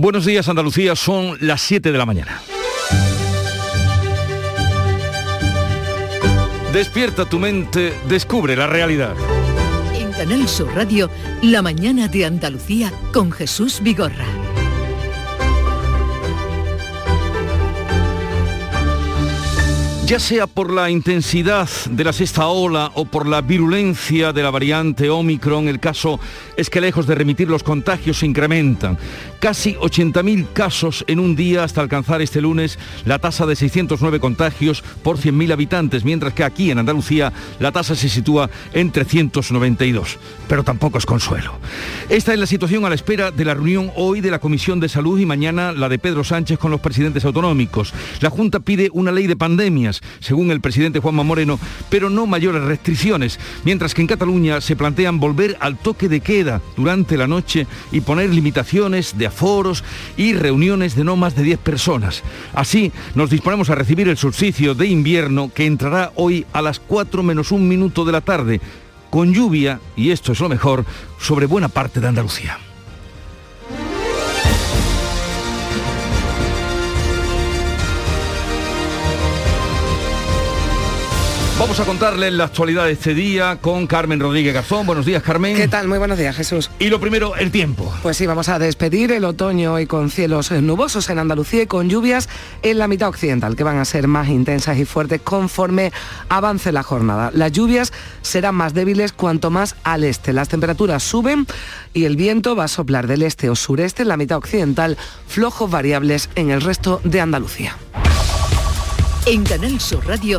Buenos días Andalucía, son las 7 de la mañana. Despierta tu mente, descubre la realidad. En Canal Sur Radio, La mañana de Andalucía con Jesús Vigorra. Ya sea por la intensidad de la sexta ola o por la virulencia de la variante Omicron, el caso es que lejos de remitir los contagios se incrementan. Casi 80.000 casos en un día hasta alcanzar este lunes la tasa de 609 contagios por 100.000 habitantes, mientras que aquí en Andalucía la tasa se sitúa en 392. Pero tampoco es consuelo. Esta es la situación a la espera de la reunión hoy de la Comisión de Salud y mañana la de Pedro Sánchez con los presidentes autonómicos. La Junta pide una ley de pandemias según el presidente Juanma Moreno, pero no mayores restricciones, mientras que en Cataluña se plantean volver al toque de queda durante la noche y poner limitaciones de aforos y reuniones de no más de 10 personas. Así nos disponemos a recibir el solsticio de invierno que entrará hoy a las 4 menos un minuto de la tarde, con lluvia, y esto es lo mejor, sobre buena parte de Andalucía. Vamos a contarles la actualidad de este día con Carmen Rodríguez Garzón. Buenos días, Carmen. ¿Qué tal? Muy buenos días, Jesús. Y lo primero, el tiempo. Pues sí, vamos a despedir el otoño y con cielos nubosos en Andalucía y con lluvias en la mitad occidental, que van a ser más intensas y fuertes conforme avance la jornada. Las lluvias serán más débiles cuanto más al este. Las temperaturas suben y el viento va a soplar del este o sureste en la mitad occidental, flojos variables en el resto de Andalucía. En Canal Sur Radio,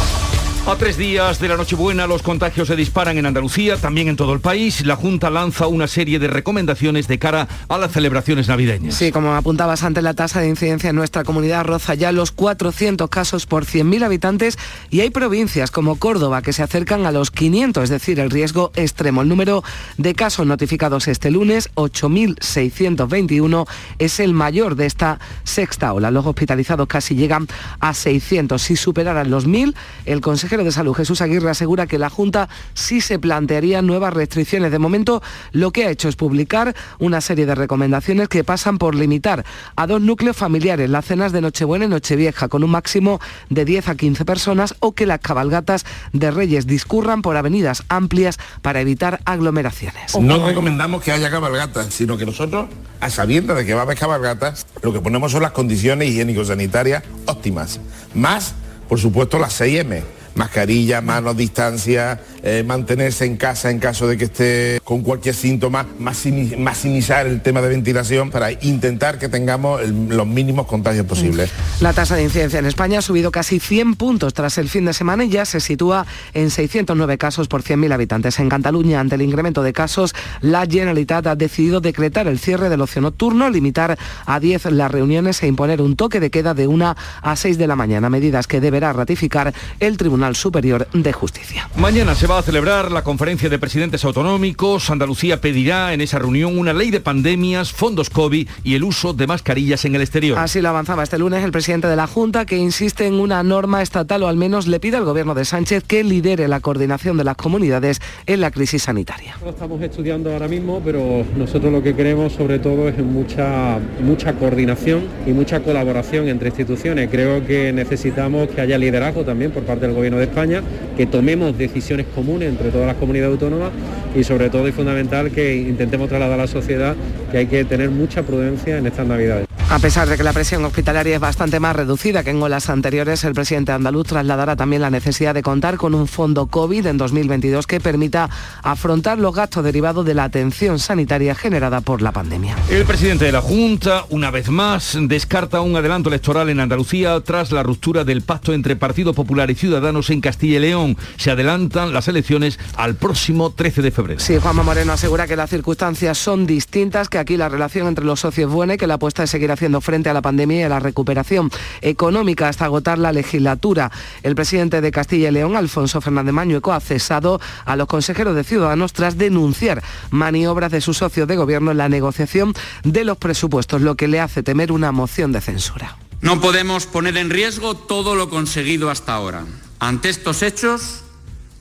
A tres días de la Nochebuena los contagios se disparan en Andalucía, también en todo el país. La Junta lanza una serie de recomendaciones de cara a las celebraciones navideñas. Sí, como apuntabas antes, la tasa de incidencia en nuestra comunidad roza ya los 400 casos por 100.000 habitantes y hay provincias como Córdoba que se acercan a los 500, es decir, el riesgo extremo. El número de casos notificados este lunes, 8.621, es el mayor de esta sexta ola. Los hospitalizados casi llegan a 600. Si superaran los 1.000, el Consejo de Salud, Jesús Aguirre, asegura que la Junta sí se plantearía nuevas restricciones. De momento, lo que ha hecho es publicar una serie de recomendaciones que pasan por limitar a dos núcleos familiares las cenas de Nochebuena y Nochevieja, con un máximo de 10 a 15 personas, o que las cabalgatas de Reyes discurran por avenidas amplias para evitar aglomeraciones. No recomendamos que haya cabalgatas, sino que nosotros, a sabiendas de que va a haber cabalgatas, lo que ponemos son las condiciones higiénico-sanitarias óptimas. Más, por supuesto, las 6M mascarilla, manos, distancia, eh, mantenerse en casa en caso de que esté con cualquier síntoma, maximizar el tema de ventilación para intentar que tengamos los mínimos contagios posibles. La tasa de incidencia en España ha subido casi 100 puntos tras el fin de semana y ya se sitúa en 609 casos por 100.000 habitantes. En Cataluña, ante el incremento de casos, la Generalitat ha decidido decretar el cierre del ocio nocturno, limitar a 10 las reuniones e imponer un toque de queda de 1 a 6 de la mañana, medidas que deberá ratificar el Tribunal Superior de Justicia. Mañana se va a celebrar la conferencia de presidentes autonómicos. Andalucía pedirá en esa reunión una ley de pandemias, fondos COVID y el uso de mascarillas en el exterior. Así lo avanzaba este lunes el presidente de la Junta, que insiste en una norma estatal o al menos le pide al gobierno de Sánchez que lidere la coordinación de las comunidades en la crisis sanitaria. Lo estamos estudiando ahora mismo, pero nosotros lo que queremos sobre todo es mucha, mucha coordinación y mucha colaboración entre instituciones. Creo que necesitamos que haya liderazgo también por parte del gobierno de España, que tomemos decisiones comunes entre todas las comunidades autónomas y sobre todo y fundamental que intentemos trasladar a la sociedad que hay que tener mucha prudencia en estas navidades. A pesar de que la presión hospitalaria es bastante más reducida que en olas anteriores, el presidente andaluz trasladará también la necesidad de contar con un fondo COVID en 2022 que permita afrontar los gastos derivados de la atención sanitaria generada por la pandemia. El presidente de la Junta, una vez más, descarta un adelanto electoral en Andalucía tras la ruptura del pacto entre Partido Popular y Ciudadanos en Castilla y León. Se adelantan las elecciones al próximo 13 de febrero. Sí, Juanma Moreno asegura que las circunstancias son distintas, que aquí la relación entre los socios es buena y que la apuesta es seguir haciendo frente a la pandemia y a la recuperación económica hasta agotar la legislatura. El presidente de Castilla y León, Alfonso Fernández Mañueco, ha cesado a los consejeros de Ciudadanos tras denunciar maniobras de su socio de gobierno en la negociación de los presupuestos, lo que le hace temer una moción de censura. No podemos poner en riesgo todo lo conseguido hasta ahora. Ante estos hechos,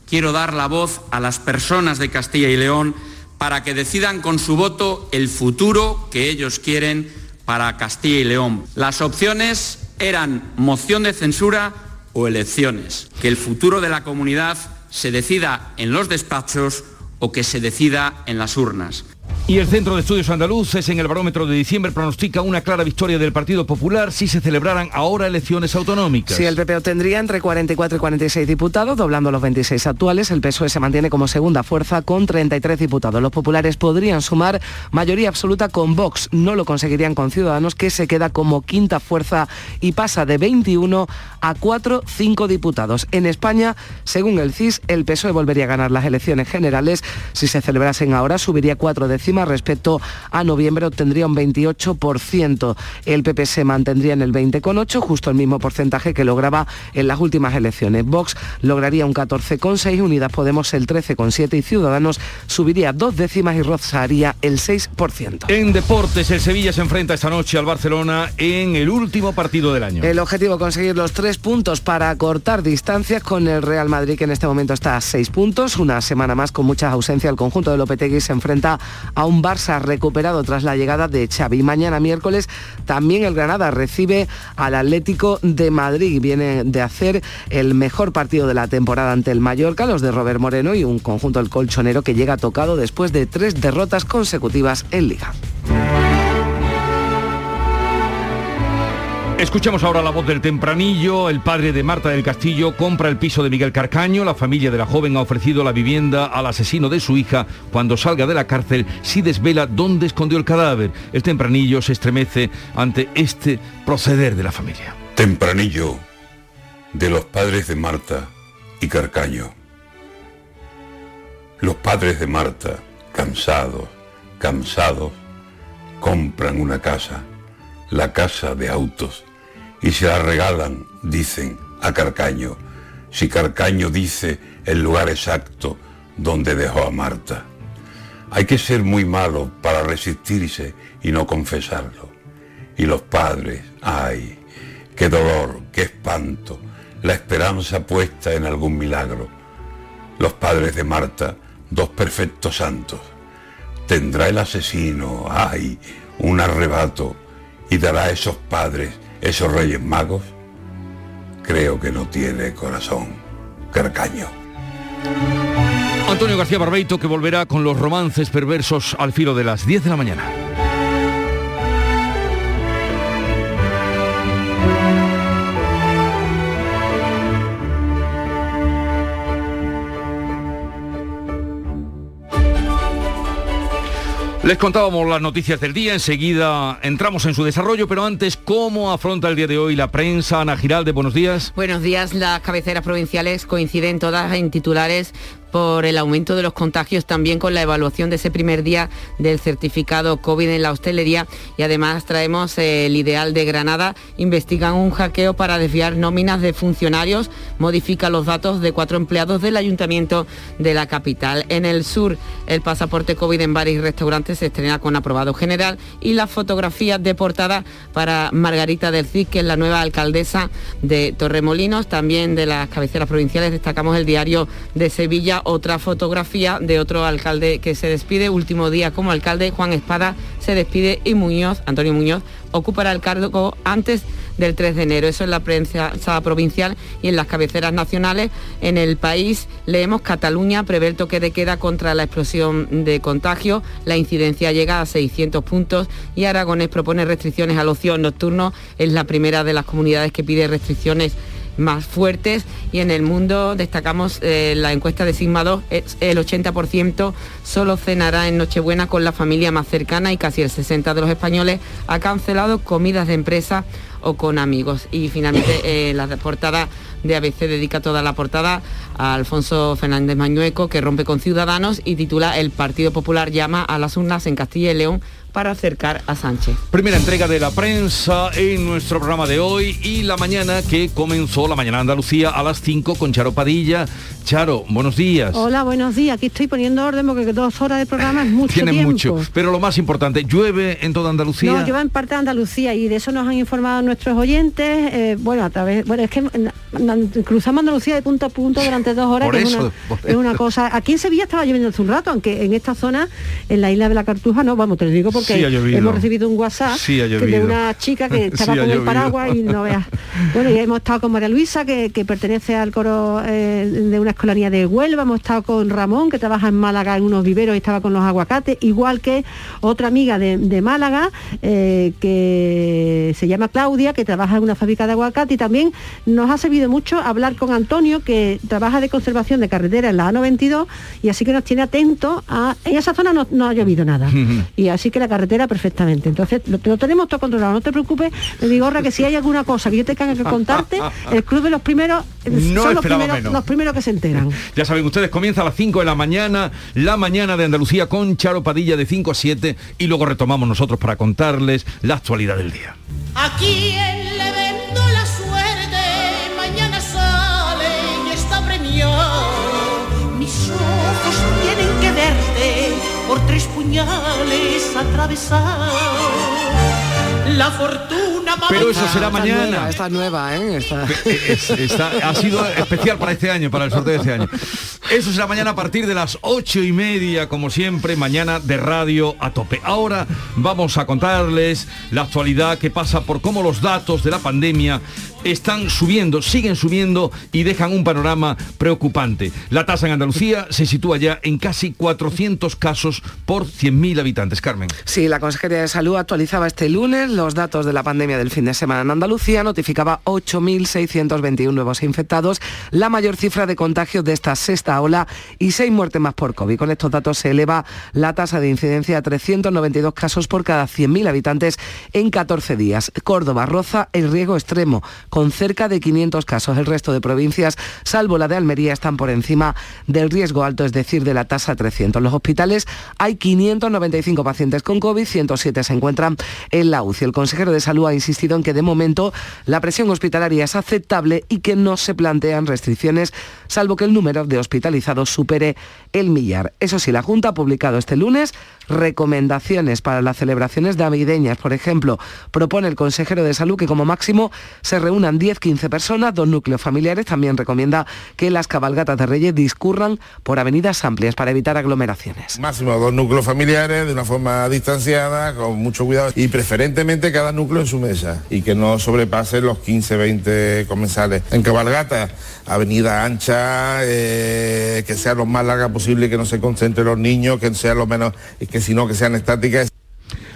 quiero dar la voz a las personas de Castilla y León para que decidan con su voto el futuro que ellos quieren para Castilla y León. Las opciones eran moción de censura o elecciones. Que el futuro de la comunidad se decida en los despachos o que se decida en las urnas. Y el Centro de Estudios Andaluces en el barómetro de diciembre pronostica una clara victoria del Partido Popular si se celebraran ahora elecciones autonómicas. Si el PP obtendría entre 44 y 46 diputados, doblando los 26 actuales. El PSOE se mantiene como segunda fuerza con 33 diputados. Los populares podrían sumar mayoría absoluta con Vox. No lo conseguirían con Ciudadanos, que se queda como quinta fuerza y pasa de 21 a 4, 5 diputados. En España, según el CIS, el PSOE volvería a ganar las elecciones generales. Si se celebrasen ahora, subiría cuatro décimas respecto a noviembre obtendría un 28%. El PP se mantendría en el 20,8%, justo el mismo porcentaje que lograba en las últimas elecciones. Vox lograría un 14,6%, Unidas Podemos el 13,7% y Ciudadanos subiría dos décimas y rozaría el 6%. En deportes, el Sevilla se enfrenta esta noche al Barcelona en el último partido del año. El objetivo conseguir los tres puntos para cortar distancias con el Real Madrid que en este momento está a seis puntos. Una semana más con mucha ausencia. El conjunto de Lopetegui se enfrenta a un Barça recuperado tras la llegada de Xavi. Mañana miércoles también el Granada recibe al Atlético de Madrid. Viene de hacer el mejor partido de la temporada ante el Mallorca, los de Robert Moreno y un conjunto del colchonero que llega tocado después de tres derrotas consecutivas en Liga. Escuchemos ahora la voz del tempranillo. El padre de Marta del Castillo compra el piso de Miguel Carcaño. La familia de la joven ha ofrecido la vivienda al asesino de su hija cuando salga de la cárcel si desvela dónde escondió el cadáver. El tempranillo se estremece ante este proceder de la familia. Tempranillo de los padres de Marta y Carcaño. Los padres de Marta, cansados, cansados, compran una casa, la casa de autos y se la regalan, dicen, a Carcaño, si Carcaño dice el lugar exacto donde dejó a Marta. Hay que ser muy malo para resistirse y no confesarlo. Y los padres, ay, qué dolor, qué espanto, la esperanza puesta en algún milagro. Los padres de Marta, dos perfectos santos. Tendrá el asesino, ay, un arrebato, y dará a esos padres esos reyes magos, creo que no tiene corazón. Carcaño. Antonio García Barbeito que volverá con los romances perversos al filo de las 10 de la mañana. Les contábamos las noticias del día, enseguida entramos en su desarrollo, pero antes, ¿cómo afronta el día de hoy la prensa? Ana Giralde, buenos días. Buenos días, las cabeceras provinciales coinciden todas en titulares por el aumento de los contagios, también con la evaluación de ese primer día del certificado COVID en la hostelería. Y además traemos el ideal de Granada, investigan un hackeo para desviar nóminas de funcionarios, modifica los datos de cuatro empleados del ayuntamiento de la capital. En el sur, el pasaporte COVID en bares y restaurantes se estrena con aprobado general. Y las fotografías de portada para Margarita del Cid, que es la nueva alcaldesa de Torremolinos, también de las cabeceras provinciales destacamos el diario de Sevilla otra fotografía de otro alcalde que se despide, último día como alcalde, Juan Espada se despide y Muñoz, Antonio Muñoz, ocupará el cargo antes del 3 de enero. Eso es la prensa provincial y en las cabeceras nacionales. En el país leemos Cataluña prevé el toque de queda contra la explosión de contagio. La incidencia llega a 600 puntos y Aragones propone restricciones al ocio nocturno. Es la primera de las comunidades que pide restricciones más fuertes y en el mundo destacamos eh, la encuesta de Sigma 2, el 80% solo cenará en Nochebuena con la familia más cercana y casi el 60% de los españoles ha cancelado comidas de empresa o con amigos. Y finalmente eh, la portada de ABC dedica toda la portada a Alfonso Fernández Mañueco, que rompe con Ciudadanos y titula El Partido Popular llama a las urnas en Castilla y León para acercar a Sánchez. Primera entrega de la prensa en nuestro programa de hoy y la mañana que comenzó la mañana Andalucía a las 5 con Charo Padilla. Charo, buenos días. Hola, buenos días. Aquí estoy poniendo orden porque dos horas de programa es mucho Tiene tiempo. mucho. Pero lo más importante, ¿llueve en toda Andalucía? No, lleva en parte de Andalucía y de eso nos han informado nuestros oyentes. eh, bueno, a través, bueno, es que cruzamos Andalucía de punto a punto durante dos horas, Por que es, eso, una, por es una cosa. Aquí en Sevilla estaba lloviendo hace un rato, aunque en esta zona, en la isla de la Cartuja, no, vamos, te lo digo porque Sí llovido. hemos recibido un WhatsApp Sí de una chica que estaba Sí con el paraguas y no veas. Bueno, y hemos estado con María Luisa, que, que pertenece al coro eh, de una escolanía de Huelva, hemos estado con Ramón, que trabaja en Málaga en unos viveros y estaba con los aguacates, igual que otra amiga de, de Málaga, eh, que se llama Claudia, que trabaja en una fábrica de aguacate. Y también nos ha servido mucho hablar con Antonio, que trabaja de conservación de carretera en la A92 y así que nos tiene atentos a... En esa zona no, no ha llovido nada. Y así que la carretera perfectamente. Entonces lo, lo tenemos todo controlado, no te preocupes, le digo, Gorra, que si hay alguna cosa que yo tenga que contarte, el club de los primeros eh, No son los primeros, menos. los primeros que se enteran. Ya saben ustedes, comienza a las 5 de la mañana, la mañana de Andalucía con Charo Padilla de 5 a 7 y luego retomamos nosotros para contarles la actualidad del día. Aquí vendo la suerte, mañana sale y está premiado. Mis ojos tienen que verte por tres puñales atravesados. La fortuna Pero eso será mañana. nueva, Esta nueva, ¿eh? Esta- Es- está- ha sido especial para este año, para el sorteo de este año. Eso será mañana a partir de las ocho y media, como siempre, mañana de radio a tope. Ahora vamos a contarles la actualidad que pasa por cómo los datos de la pandemia están subiendo, siguen subiendo y dejan un panorama preocupante. La tasa en Andalucía se sitúa ya en casi 400 casos por 100.000 habitantes. Carmen. Sí, la Consejería de Salud actualizaba este lunes los datos de la pandemia del fin de semana en Andalucía, notificaba 8.621 nuevos infectados, la mayor cifra de contagios de esta sexta ola y seis muertes más por COVID. Con estos datos se eleva la tasa de incidencia a 392 casos por cada 100.000 habitantes en 14 días. Córdoba roza el riesgo extremo, con cerca de 500 casos. El resto de provincias, salvo la de Almería, están por encima del riesgo alto, es decir, de la tasa 300. En los hospitales hay 595 pacientes con COVID, 107 se encuentran en la UCI. El consejero de Salud ha insistido en que de momento la presión hospitalaria es aceptable y que no se plantean restricciones, salvo que el número de hospitalizados supere el millar. Eso sí, la Junta ha publicado este lunes recomendaciones para las celebraciones navideñas. Por ejemplo, propone el consejero de Salud que como máximo se reúnan 10-15 personas, dos núcleos familiares. También recomienda que las cabalgatas de Reyes discurran por avenidas amplias para evitar aglomeraciones. Máximo dos núcleos familiares de una forma distanciada, con mucho cuidado y preferentemente cada núcleo en su mesa y que no sobrepase los 15, 20 comensales. En cabalgata, avenida ancha, eh, que sea lo más larga posible, que no se concentren los niños, que sea lo menos, y que si no, que sean estáticas.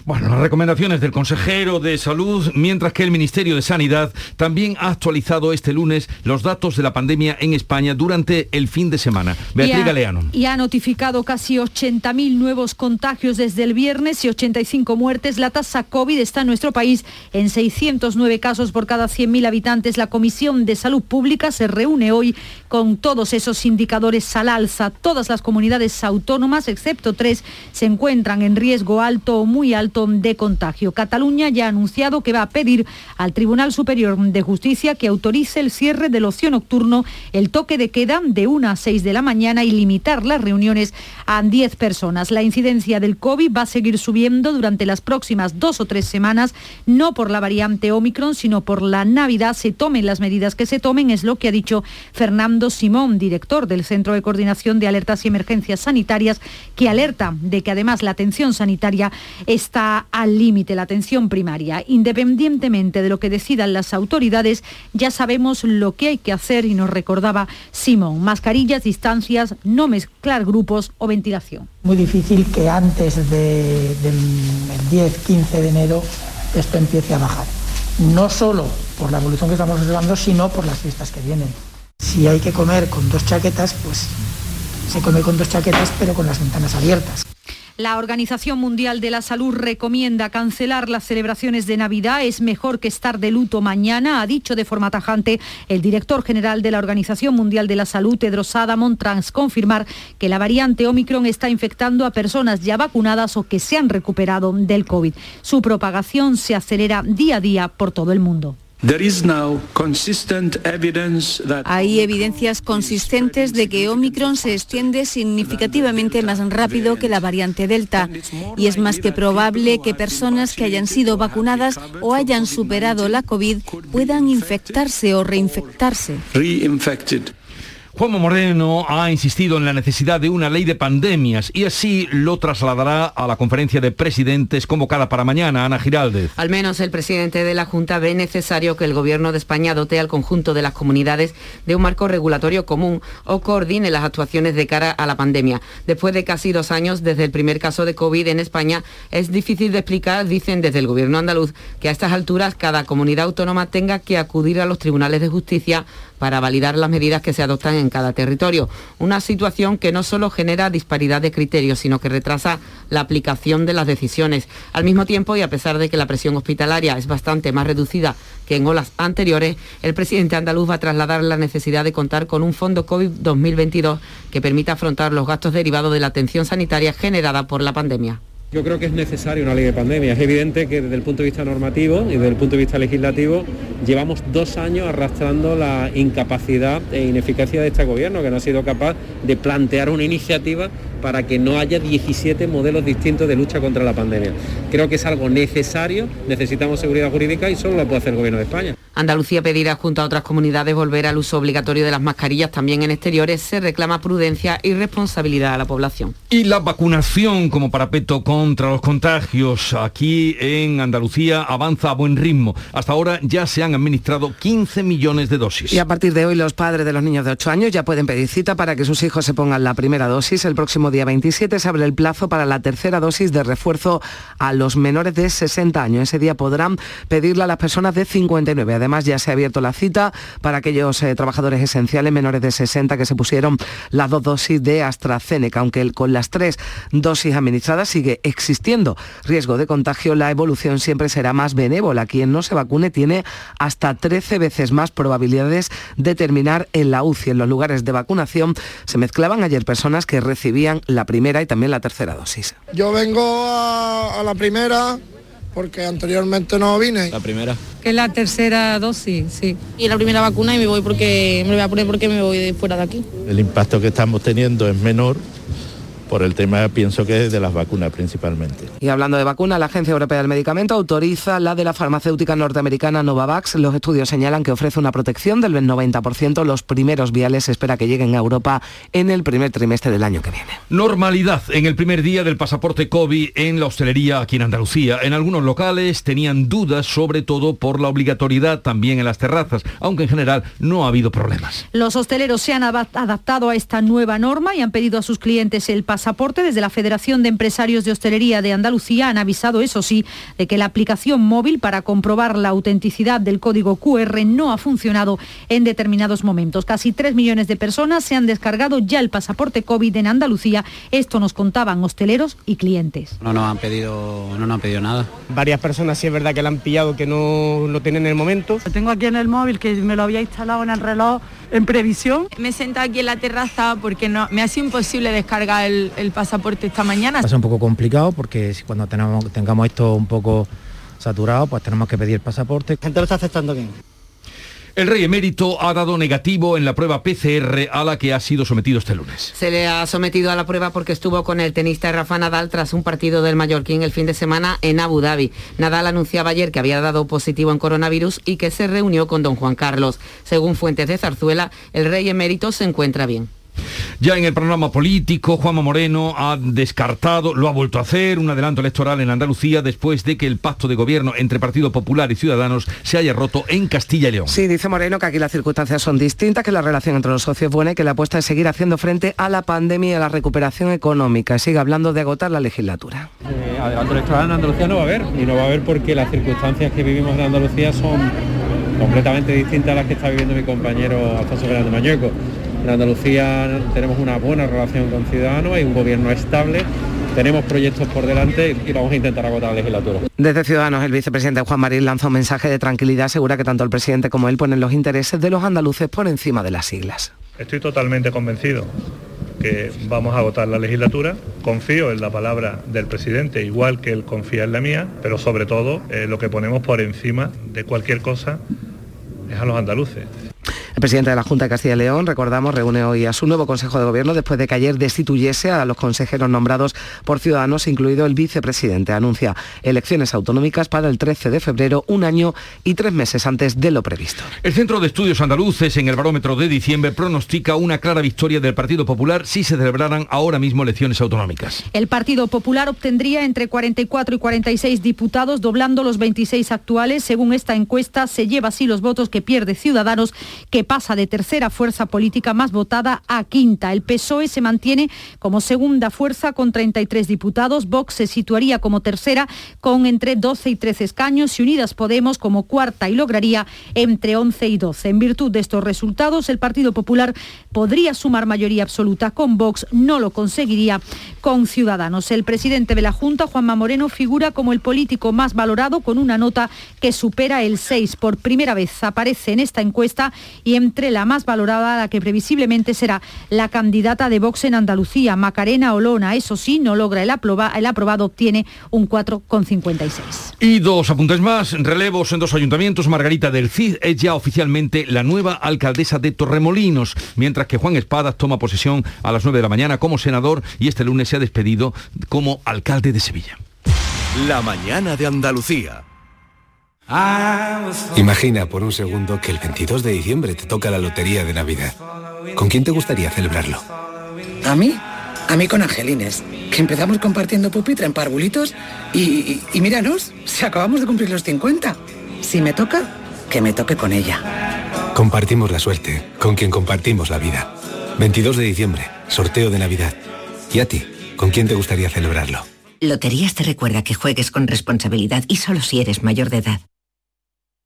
Bueno, las recomendaciones del consejero de salud, mientras que el Ministerio de Sanidad también ha actualizado este lunes los datos de la pandemia en España durante el fin de semana. Beatriz y ha, Galeano. y ha notificado casi 80.000 nuevos contagios desde el viernes y 85 muertes. La tasa COVID está en nuestro país en 609 casos por cada 100.000 habitantes. La Comisión de Salud Pública se reúne hoy con todos esos indicadores al alza. Todas las comunidades autónomas, excepto tres, se encuentran en riesgo alto o muy alto de contagio. Cataluña ya ha anunciado que va a pedir al Tribunal Superior de Justicia que autorice el cierre del ocio nocturno, el toque de queda de 1 a 6 de la mañana y limitar las reuniones a 10 personas. La incidencia del COVID va a seguir subiendo durante las próximas dos o tres semanas, no por la variante Omicron, sino por la Navidad. Se tomen las medidas que se tomen, es lo que ha dicho Fernando Simón, director del Centro de Coordinación de Alertas y Emergencias Sanitarias, que alerta de que además la atención sanitaria está al límite, la atención primaria. Independientemente de lo que decidan las autoridades, ya sabemos lo que hay que hacer y nos recordaba Simón. Mascarillas, distancias, no mezclar grupos o ventilación. Muy difícil que antes de- del 10-15 de enero esto empiece a bajar. No solo por la evolución que estamos observando, sino por las fiestas que vienen. Si hay que comer con dos chaquetas, pues se come con dos chaquetas, pero con las ventanas abiertas. La Organización Mundial de la Salud recomienda cancelar las celebraciones de Navidad. Es mejor que estar de luto mañana, ha dicho de forma tajante el director general de la Organización Mundial de la Salud, Tedros Adhanom, tras confirmar que la variante Omicron está infectando a personas ya vacunadas o que se han recuperado del COVID. Su propagación se acelera día a día por todo el mundo. Hay evidencias consistentes de que Omicron se extiende significativamente más rápido que la variante Delta y es más que probable que personas que hayan sido vacunadas o hayan superado la COVID puedan infectarse o reinfectarse. Juanma Moreno ha insistido en la necesidad de una ley de pandemias y así lo trasladará a la conferencia de presidentes convocada para mañana, Ana Giraldez. Al menos el presidente de la Junta ve necesario que el Gobierno de España dote al conjunto de las comunidades de un marco regulatorio común o coordine las actuaciones de cara a la pandemia. Después de casi dos años desde el primer caso de COVID en España, es difícil de explicar, dicen desde el Gobierno andaluz, que a estas alturas cada comunidad autónoma tenga que acudir a los tribunales de justicia para validar las medidas que se adoptan en cada territorio. Una situación que no solo genera disparidad de criterios, sino que retrasa la aplicación de las decisiones. Al mismo tiempo, y a pesar de que la presión hospitalaria es bastante más reducida que en olas anteriores, el presidente andaluz va a trasladar la necesidad de contar con un fondo COVID 2022 que permita afrontar los gastos derivados de la atención sanitaria generada por la pandemia. Yo creo que es necesaria una ley de pandemia. Es evidente que desde el punto de vista normativo y desde el punto de vista legislativo llevamos dos años arrastrando la incapacidad e ineficacia de este gobierno, que no ha sido capaz de plantear una iniciativa para que no haya 17 modelos distintos de lucha contra la pandemia. Creo que es algo necesario, necesitamos seguridad jurídica y solo lo puede hacer el gobierno de España. Andalucía pedirá junto a otras comunidades volver al uso obligatorio de las mascarillas también en exteriores. Se reclama prudencia y responsabilidad a la población. Y la vacunación como parapeto contra los contagios aquí en Andalucía avanza a buen ritmo. Hasta ahora ya se han administrado 15 millones de dosis. Y a partir de hoy los padres de los niños de 8 años ya pueden pedir cita para que sus hijos se pongan la primera dosis. El próximo día 27 se abre el plazo para la tercera dosis de refuerzo a los menores de 60 años. Ese día podrán pedirla a las personas de 59. Además, ya se ha abierto la cita para aquellos eh, trabajadores esenciales menores de 60 que se pusieron las dos dosis de AstraZeneca. Aunque con las tres dosis administradas sigue existiendo riesgo de contagio, la evolución siempre será más benévola. Quien no se vacune tiene hasta 13 veces más probabilidades de terminar en la UCI. En los lugares de vacunación se mezclaban ayer personas que recibían la primera y también la tercera dosis. Yo vengo a, a la primera porque anteriormente no vine. La primera. Que es la tercera dosis, sí. Y la primera vacuna y me voy porque me lo voy a poner porque me voy de fuera de aquí. El impacto que estamos teniendo es menor por el tema, pienso que de las vacunas principalmente. Y hablando de vacuna, la Agencia Europea del Medicamento autoriza la de la farmacéutica norteamericana Novavax. Los estudios señalan que ofrece una protección del 90%. Los primeros viales se espera que lleguen a Europa en el primer trimestre del año que viene. Normalidad en el primer día del pasaporte COVID en la hostelería aquí en Andalucía. En algunos locales tenían dudas, sobre todo por la obligatoriedad también en las terrazas, aunque en general no ha habido problemas. Los hosteleros se han adaptado a esta nueva norma y han pedido a sus clientes el pasaporte pasaporte. Desde la Federación de Empresarios de Hostelería de Andalucía han avisado, eso sí, de que la aplicación móvil para comprobar la autenticidad del código QR no ha funcionado en determinados momentos. Casi 3 millones de personas se han descargado ya el pasaporte COVID en Andalucía. Esto nos contaban hosteleros y clientes. No nos han pedido, no nos han pedido nada. Varias personas sí es verdad que la han pillado que no lo tienen en el momento. Lo tengo aquí en el móvil que me lo había instalado en el reloj en previsión. Me he sentado aquí en la terraza porque no, me ha sido imposible descargar el, el pasaporte esta mañana. Va a ser un poco complicado porque cuando tenemos, tengamos esto un poco saturado, pues tenemos que pedir el pasaporte. La gente lo está aceptando bien. El rey emérito ha dado negativo en la prueba PCR a la que ha sido sometido este lunes. Se le ha sometido a la prueba porque estuvo con el tenista Rafa Nadal tras un partido del Mallorquín el fin de semana en Abu Dhabi. Nadal anunciaba ayer que había dado positivo en coronavirus y que se reunió con don Juan Carlos. Según fuentes de Zarzuela, el rey emérito se encuentra bien. Ya en el programa político, Juanma Moreno ha descartado, lo ha vuelto a hacer, un adelanto electoral en Andalucía después de que el pacto de gobierno entre Partido Popular y Ciudadanos se haya roto en Castilla y León. Sí, dice Moreno que aquí las circunstancias son distintas, que la relación entre los socios es buena y que la apuesta es seguir haciendo frente a la pandemia y a la recuperación económica. Sigue hablando de agotar la legislatura. Eh, adelanto electoral en Andalucía no va a haber, y no va a haber porque las circunstancias que vivimos en Andalucía son completamente distintas a las que está viviendo mi compañero Alfonso Fernández Mañueco. En Andalucía tenemos una buena relación con Ciudadanos, hay un gobierno estable tenemos proyectos por delante y vamos a intentar agotar la legislatura. Desde Ciudadanos, el vicepresidente Juan Marín lanza un mensaje de tranquilidad, asegura que tanto el presidente como él ponen los intereses de los andaluces por encima de las siglas. Estoy totalmente convencido que vamos a agotar la legislatura. Confío en la palabra del presidente, igual que él confía en la mía, pero sobre todo eh, lo que ponemos por encima de cualquier cosa es a los andaluces. El presidente de la Junta de Castilla y León, recordamos, reúne hoy a su nuevo Consejo de Gobierno después de que ayer destituyese a los consejeros nombrados por Ciudadanos, incluido el vicepresidente. Anuncia elecciones autonómicas para el 13 de febrero, un año y tres meses antes de lo previsto. El Centro de Estudios Andaluces en el barómetro de diciembre pronostica una clara victoria del Partido Popular si se celebraran ahora mismo elecciones autonómicas. El Partido Popular obtendría entre 44 y 46 diputados, doblando los 26 actuales. Según esta encuesta, se lleva así los votos que pierde Ciudadanos, que pasa de tercera fuerza política más votada a quinta. El PSOE se mantiene como segunda fuerza con 33 diputados, Vox se situaría como tercera con entre 12 y 13 escaños y Unidas Podemos como cuarta y lograría entre 11 y 12. En virtud de estos resultados, el Partido Popular podría sumar mayoría absoluta con Vox, no lo conseguiría con Ciudadanos. El presidente de la Junta, Juanma Moreno, figura como el político más valorado con una nota que supera el 6. Por primera vez aparece en esta encuesta y entre la más valorada, la que previsiblemente será la candidata de Vox en Andalucía, Macarena Olona. Eso sí, no logra el, aproba, el aprobado, obtiene un 4,56. Y dos apuntes más, relevos en dos ayuntamientos. Margarita del Cid es ya oficialmente la nueva alcaldesa de Torremolinos, mientras que Juan Espadas toma posesión a las 9 de la mañana como senador y este lunes se ha despedido como alcalde de Sevilla. La mañana de Andalucía. Imagina por un segundo que el 22 de diciembre te toca la lotería de Navidad. ¿Con quién te gustaría celebrarlo? ¿A mí? A mí con Angelines, que empezamos compartiendo pupitre en parvulitos y, y, y míranos, si acabamos de cumplir los 50. Si me toca, que me toque con ella. Compartimos la suerte, con quien compartimos la vida. 22 de diciembre, sorteo de Navidad. ¿Y a ti? ¿Con quién te gustaría celebrarlo? Loterías te recuerda que juegues con responsabilidad y solo si eres mayor de edad.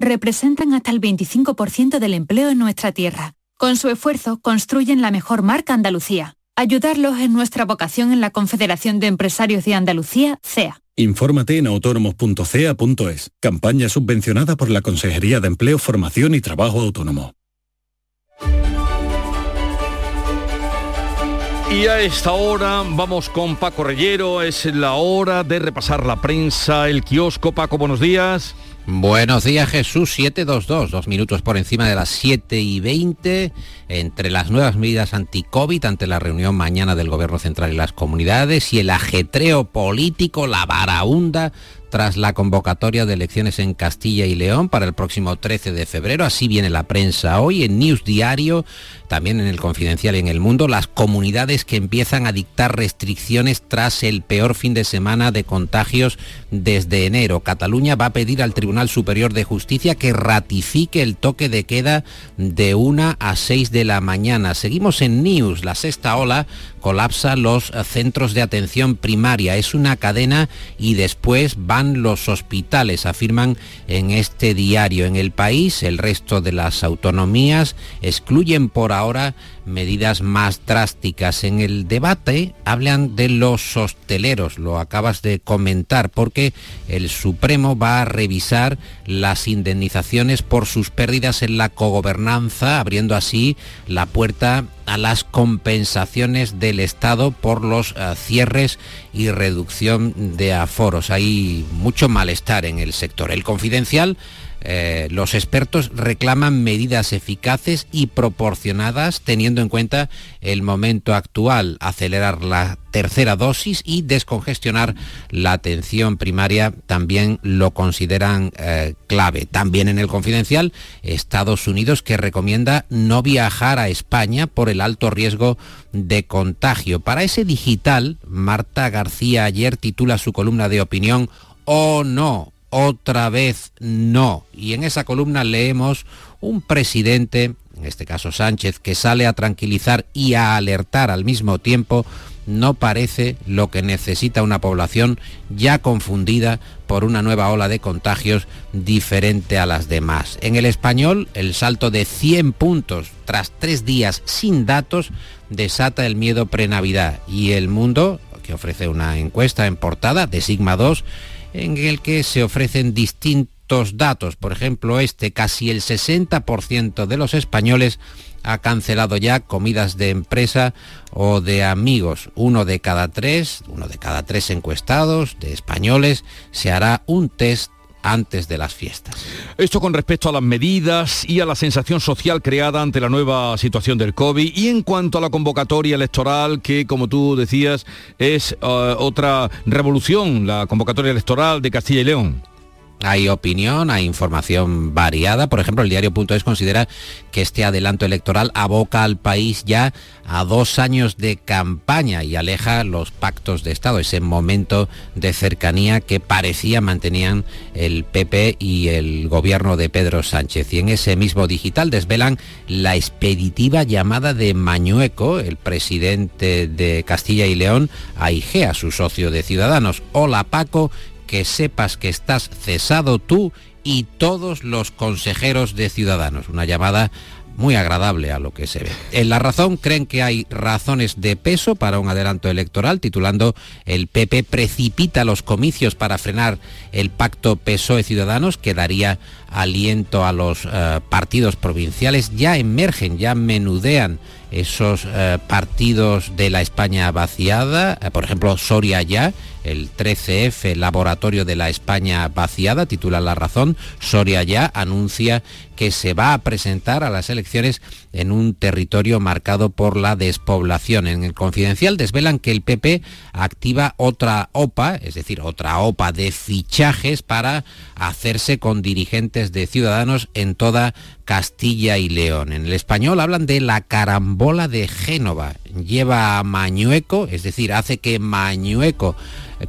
Representan hasta el 25% del empleo en nuestra tierra. Con su esfuerzo construyen la mejor marca Andalucía. Ayudarlos es nuestra vocación en la Confederación de Empresarios de Andalucía, CEA. Infórmate en autónomos.cea.es. Campaña subvencionada por la Consejería de Empleo, Formación y Trabajo Autónomo. Y a esta hora vamos con Paco Reyero, es la hora de repasar la prensa, el kiosco. Paco, buenos días. Buenos días Jesús, 722, dos minutos por encima de las 7 y 20, entre las nuevas medidas anti-COVID ante la reunión mañana del Gobierno Central y las comunidades y el ajetreo político, la varaunda tras la convocatoria de elecciones en Castilla y León para el próximo 13 de febrero. Así viene la prensa hoy en News Diario, también en el Confidencial y en El Mundo, las comunidades que empiezan a dictar restricciones tras el peor fin de semana de contagios desde enero. Cataluña va a pedir al Tribunal Superior de Justicia que ratifique el toque de queda de 1 a 6 de la mañana. Seguimos en News, la sexta ola colapsa los centros de atención primaria. Es una cadena y después van los hospitales, afirman en este diario. En el país, el resto de las autonomías excluyen por ahora medidas más drásticas. En el debate hablan de los hosteleros, lo acabas de comentar, porque el Supremo va a revisar las indemnizaciones por sus pérdidas en la cogobernanza, abriendo así la puerta a las compensaciones del Estado por los uh, cierres y reducción de aforos. Hay mucho malestar en el sector. El confidencial eh, los expertos reclaman medidas eficaces y proporcionadas teniendo en cuenta el momento actual, acelerar la tercera dosis y descongestionar la atención primaria también lo consideran eh, clave. También en el confidencial, Estados Unidos que recomienda no viajar a España por el alto riesgo de contagio. Para ese digital, Marta García ayer titula su columna de opinión o no otra vez no. Y en esa columna leemos un presidente, en este caso Sánchez, que sale a tranquilizar y a alertar al mismo tiempo no parece lo que necesita una población ya confundida por una nueva ola de contagios diferente a las demás. En el español, el salto de 100 puntos tras tres días sin datos desata el miedo pre-Navidad y el mundo, que ofrece una encuesta en portada de Sigma 2, en el que se ofrecen distintos datos. Por ejemplo, este casi el 60% de los españoles ha cancelado ya comidas de empresa o de amigos. Uno de cada tres, uno de cada tres encuestados de españoles se hará un test antes de las fiestas. Esto con respecto a las medidas y a la sensación social creada ante la nueva situación del COVID y en cuanto a la convocatoria electoral que, como tú decías, es uh, otra revolución, la convocatoria electoral de Castilla y León. Hay opinión, hay información variada. Por ejemplo, el diario.es considera que este adelanto electoral aboca al país ya a dos años de campaña y aleja los pactos de Estado, ese momento de cercanía que parecía mantenían el PP y el gobierno de Pedro Sánchez. Y en ese mismo digital desvelan la expeditiva llamada de Mañueco, el presidente de Castilla y León, a Igea, su socio de Ciudadanos. Hola Paco, que sepas que estás cesado tú y todos los consejeros de Ciudadanos. Una llamada muy agradable a lo que se ve. En La Razón creen que hay razones de peso para un adelanto electoral, titulando El PP precipita los comicios para frenar el pacto PSOE-Ciudadanos, que daría aliento a los uh, partidos provinciales. Ya emergen, ya menudean esos uh, partidos de la España vaciada, uh, por ejemplo, Soria ya, el 13F, Laboratorio de la España vaciada, titula La Razón, Soria ya anuncia que se va a presentar a las elecciones en un territorio marcado por la despoblación. En el confidencial desvelan que el PP activa otra OPA, es decir, otra OPA de fichajes para hacerse con dirigentes de ciudadanos en toda Castilla y León. En el español hablan de la carambola de Génova. Lleva a Mañueco, es decir, hace que Mañueco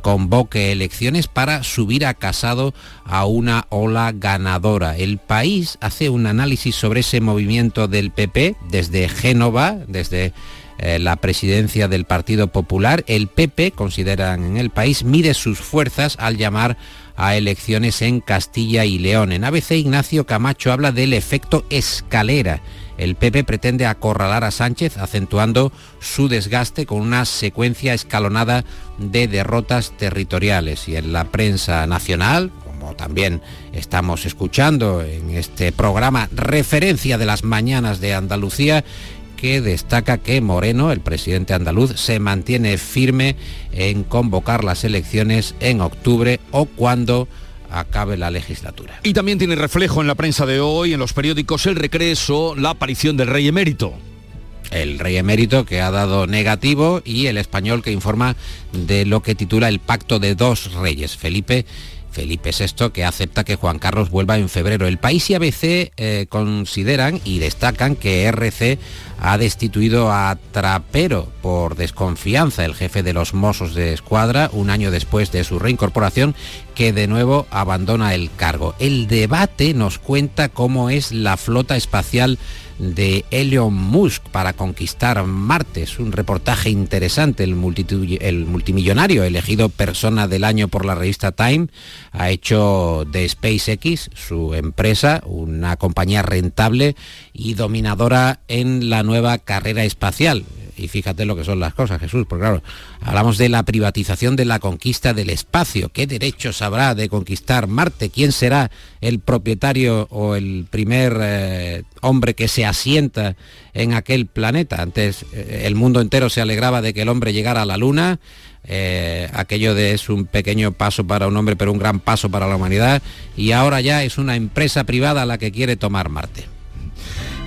convoque elecciones para subir a Casado a una ola ganadora. El país hace un análisis sobre ese movimiento del PP desde Génova, desde eh, la presidencia del Partido Popular. El PP, consideran en el país, mide sus fuerzas al llamar a elecciones en Castilla y León. En ABC Ignacio Camacho habla del efecto escalera el PP pretende acorralar a Sánchez acentuando su desgaste con una secuencia escalonada de derrotas territoriales. Y en la prensa nacional, como también estamos escuchando en este programa referencia de las mañanas de Andalucía, que destaca que Moreno, el presidente andaluz, se mantiene firme en convocar las elecciones en octubre o cuando acabe la legislatura. Y también tiene reflejo en la prensa de hoy, en los periódicos, el regreso, la aparición del rey emérito el rey emérito que ha dado negativo y el español que informa de lo que titula el pacto de dos reyes, Felipe Felipe VI que acepta que Juan Carlos vuelva en febrero. El país y ABC eh, consideran y destacan que RC ha destituido a Trapero por desconfianza, el jefe de los Mossos de Escuadra, un año después de su reincorporación, que de nuevo abandona el cargo. El debate nos cuenta cómo es la flota espacial de Elon Musk para conquistar Marte. Es un reportaje interesante. El, el, multimillonario, elegido persona del año por la revista Time, ha hecho de SpaceX su empresa, una compañía rentable y dominadora en la nueva carrera espacial y fíjate lo que son las cosas, Jesús, porque claro, hablamos de la privatización de la conquista del espacio. ¿Qué derechos habrá de conquistar Marte? ¿Quién será el propietario o el primer eh, hombre que se asienta en aquel planeta? Antes eh, el mundo entero se alegraba de que el hombre llegara a la Luna. Eh, aquello de es un pequeño paso para un hombre, pero un gran paso para la humanidad. Y ahora ya es una empresa privada la que quiere tomar Marte.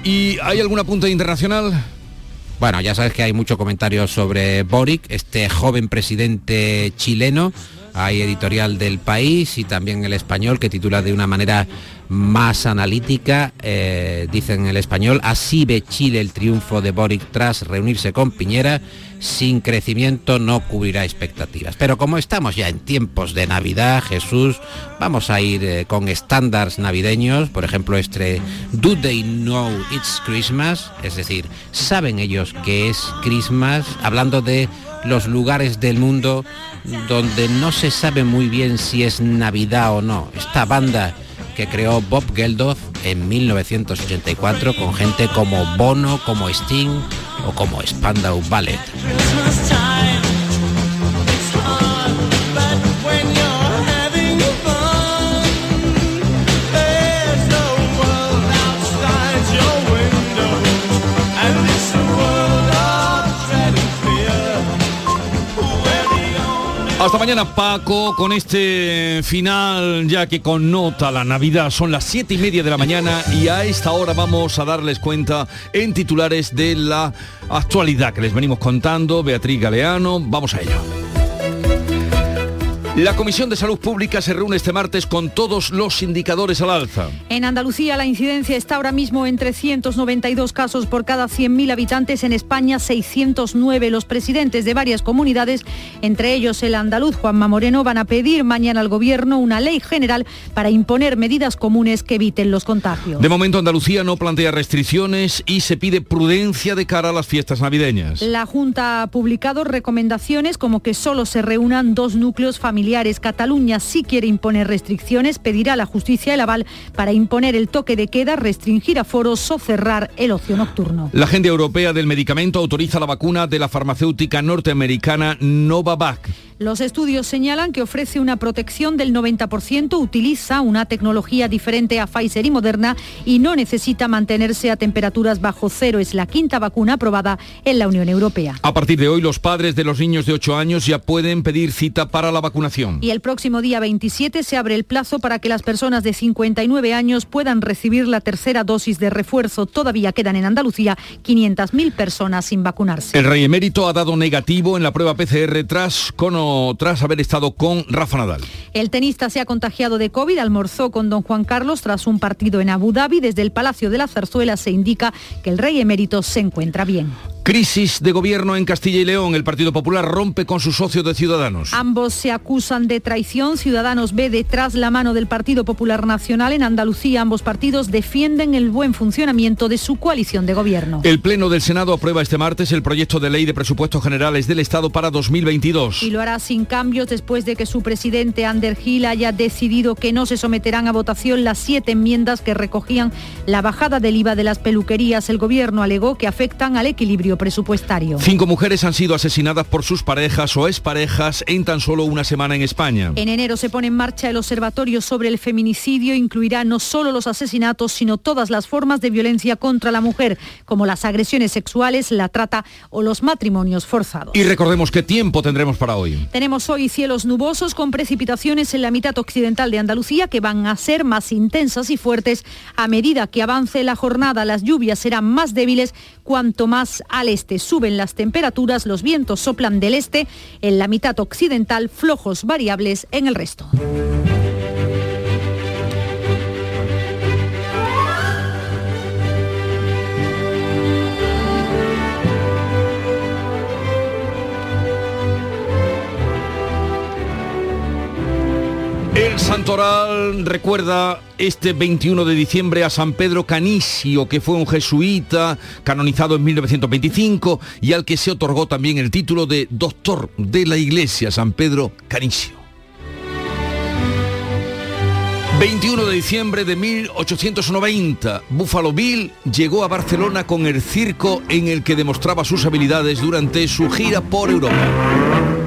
¿Y hay alguna punta internacional? Bueno, ya sabes que hay mucho comentario sobre Boric, este joven presidente chileno Hay editorial del país y también el español que titula de una manera más analítica, eh, dice en el español, así ve Chile el triunfo de Boric tras reunirse con Piñera, sin crecimiento no cubrirá expectativas. Pero como estamos ya en tiempos de Navidad, Jesús, vamos a ir eh, con estándares navideños, por ejemplo este Do They Know It's Christmas? Es decir, ¿saben ellos que es Christmas? Hablando de los lugares del mundo donde no se sabe muy bien si es Navidad o no. Esta banda que creó Bob Geldof en 1984 con gente como Bono, como Sting o como Spandau Ballet. Hasta mañana Paco con este final ya que connota la Navidad. Son las siete y media de la mañana y a esta hora vamos a darles cuenta en titulares de la actualidad que les venimos contando. Beatriz Galeano, vamos a ello. La Comisión de Salud Pública se reúne este martes con todos los indicadores al alza. En Andalucía la incidencia está ahora mismo en 392 casos por cada 100.000 habitantes, en España 609. Los presidentes de varias comunidades, entre ellos el andaluz Juanma Moreno, van a pedir mañana al Gobierno una ley general para imponer medidas comunes que eviten los contagios. De momento Andalucía no plantea restricciones y se pide prudencia de cara a las fiestas navideñas. La Junta ha publicado recomendaciones como que solo se reúnan dos núcleos familiares Cataluña sí quiere imponer restricciones, pedirá a la justicia el aval para imponer el toque de queda, restringir aforos o cerrar el ocio nocturno. La Agencia Europea del Medicamento autoriza la vacuna de la farmacéutica norteamericana Novavax. Los estudios señalan que ofrece una protección del 90%, utiliza una tecnología diferente a Pfizer y Moderna y no necesita mantenerse a temperaturas bajo cero. Es la quinta vacuna aprobada en la Unión Europea. A partir de hoy, los padres de los niños de 8 años ya pueden pedir cita para la vacunación. Y el próximo día 27 se abre el plazo para que las personas de 59 años puedan recibir la tercera dosis de refuerzo. Todavía quedan en Andalucía 500.000 personas sin vacunarse. El rey emérito ha dado negativo en la prueba PCR tras tras haber estado con Rafa Nadal. El tenista se ha contagiado de COVID, almorzó con don Juan Carlos tras un partido en Abu Dhabi. Desde el Palacio de la Zarzuela se indica que el rey emérito se encuentra bien. Crisis de gobierno en Castilla y León. El Partido Popular rompe con su socio de Ciudadanos. Ambos se acusan de traición. Ciudadanos ve detrás la mano del Partido Popular Nacional. En Andalucía ambos partidos defienden el buen funcionamiento de su coalición de gobierno. El Pleno del Senado aprueba este martes el proyecto de ley de presupuestos generales del Estado para 2022. Y lo hará sin cambios después de que su presidente Ander Gil haya decidido que no se someterán a votación las siete enmiendas que recogían la bajada del IVA de las peluquerías. El gobierno alegó que afectan al equilibrio presupuestario. Cinco mujeres han sido asesinadas por sus parejas o exparejas en tan solo una semana en España. En enero se pone en marcha el Observatorio sobre el Feminicidio. Incluirá no solo los asesinatos, sino todas las formas de violencia contra la mujer, como las agresiones sexuales, la trata o los matrimonios forzados. Y recordemos qué tiempo tendremos para hoy. Tenemos hoy cielos nubosos con precipitaciones en la mitad occidental de Andalucía que van a ser más intensas y fuertes a medida que avance la jornada. Las lluvias serán más débiles cuanto más al este suben las temperaturas, los vientos soplan del este, en la mitad occidental flojos variables en el resto. El Santoral recuerda este 21 de diciembre a San Pedro Canisio, que fue un jesuita canonizado en 1925 y al que se otorgó también el título de doctor de la Iglesia, San Pedro Canisio. 21 de diciembre de 1890, Buffalo Bill llegó a Barcelona con el circo en el que demostraba sus habilidades durante su gira por Europa.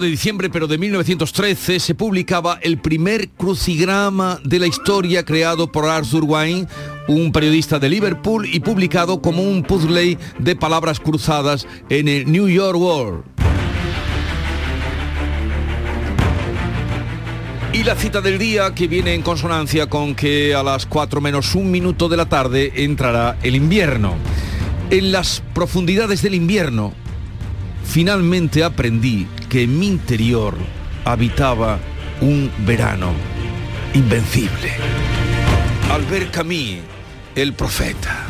De diciembre, pero de 1913, se publicaba el primer crucigrama de la historia creado por Arthur Wayne, un periodista de Liverpool, y publicado como un puzzle de palabras cruzadas en el New York World. Y la cita del día que viene en consonancia con que a las 4 menos un minuto de la tarde entrará el invierno. En las profundidades del invierno finalmente aprendí que en mi interior habitaba un verano invencible. Albert Camus, el profeta.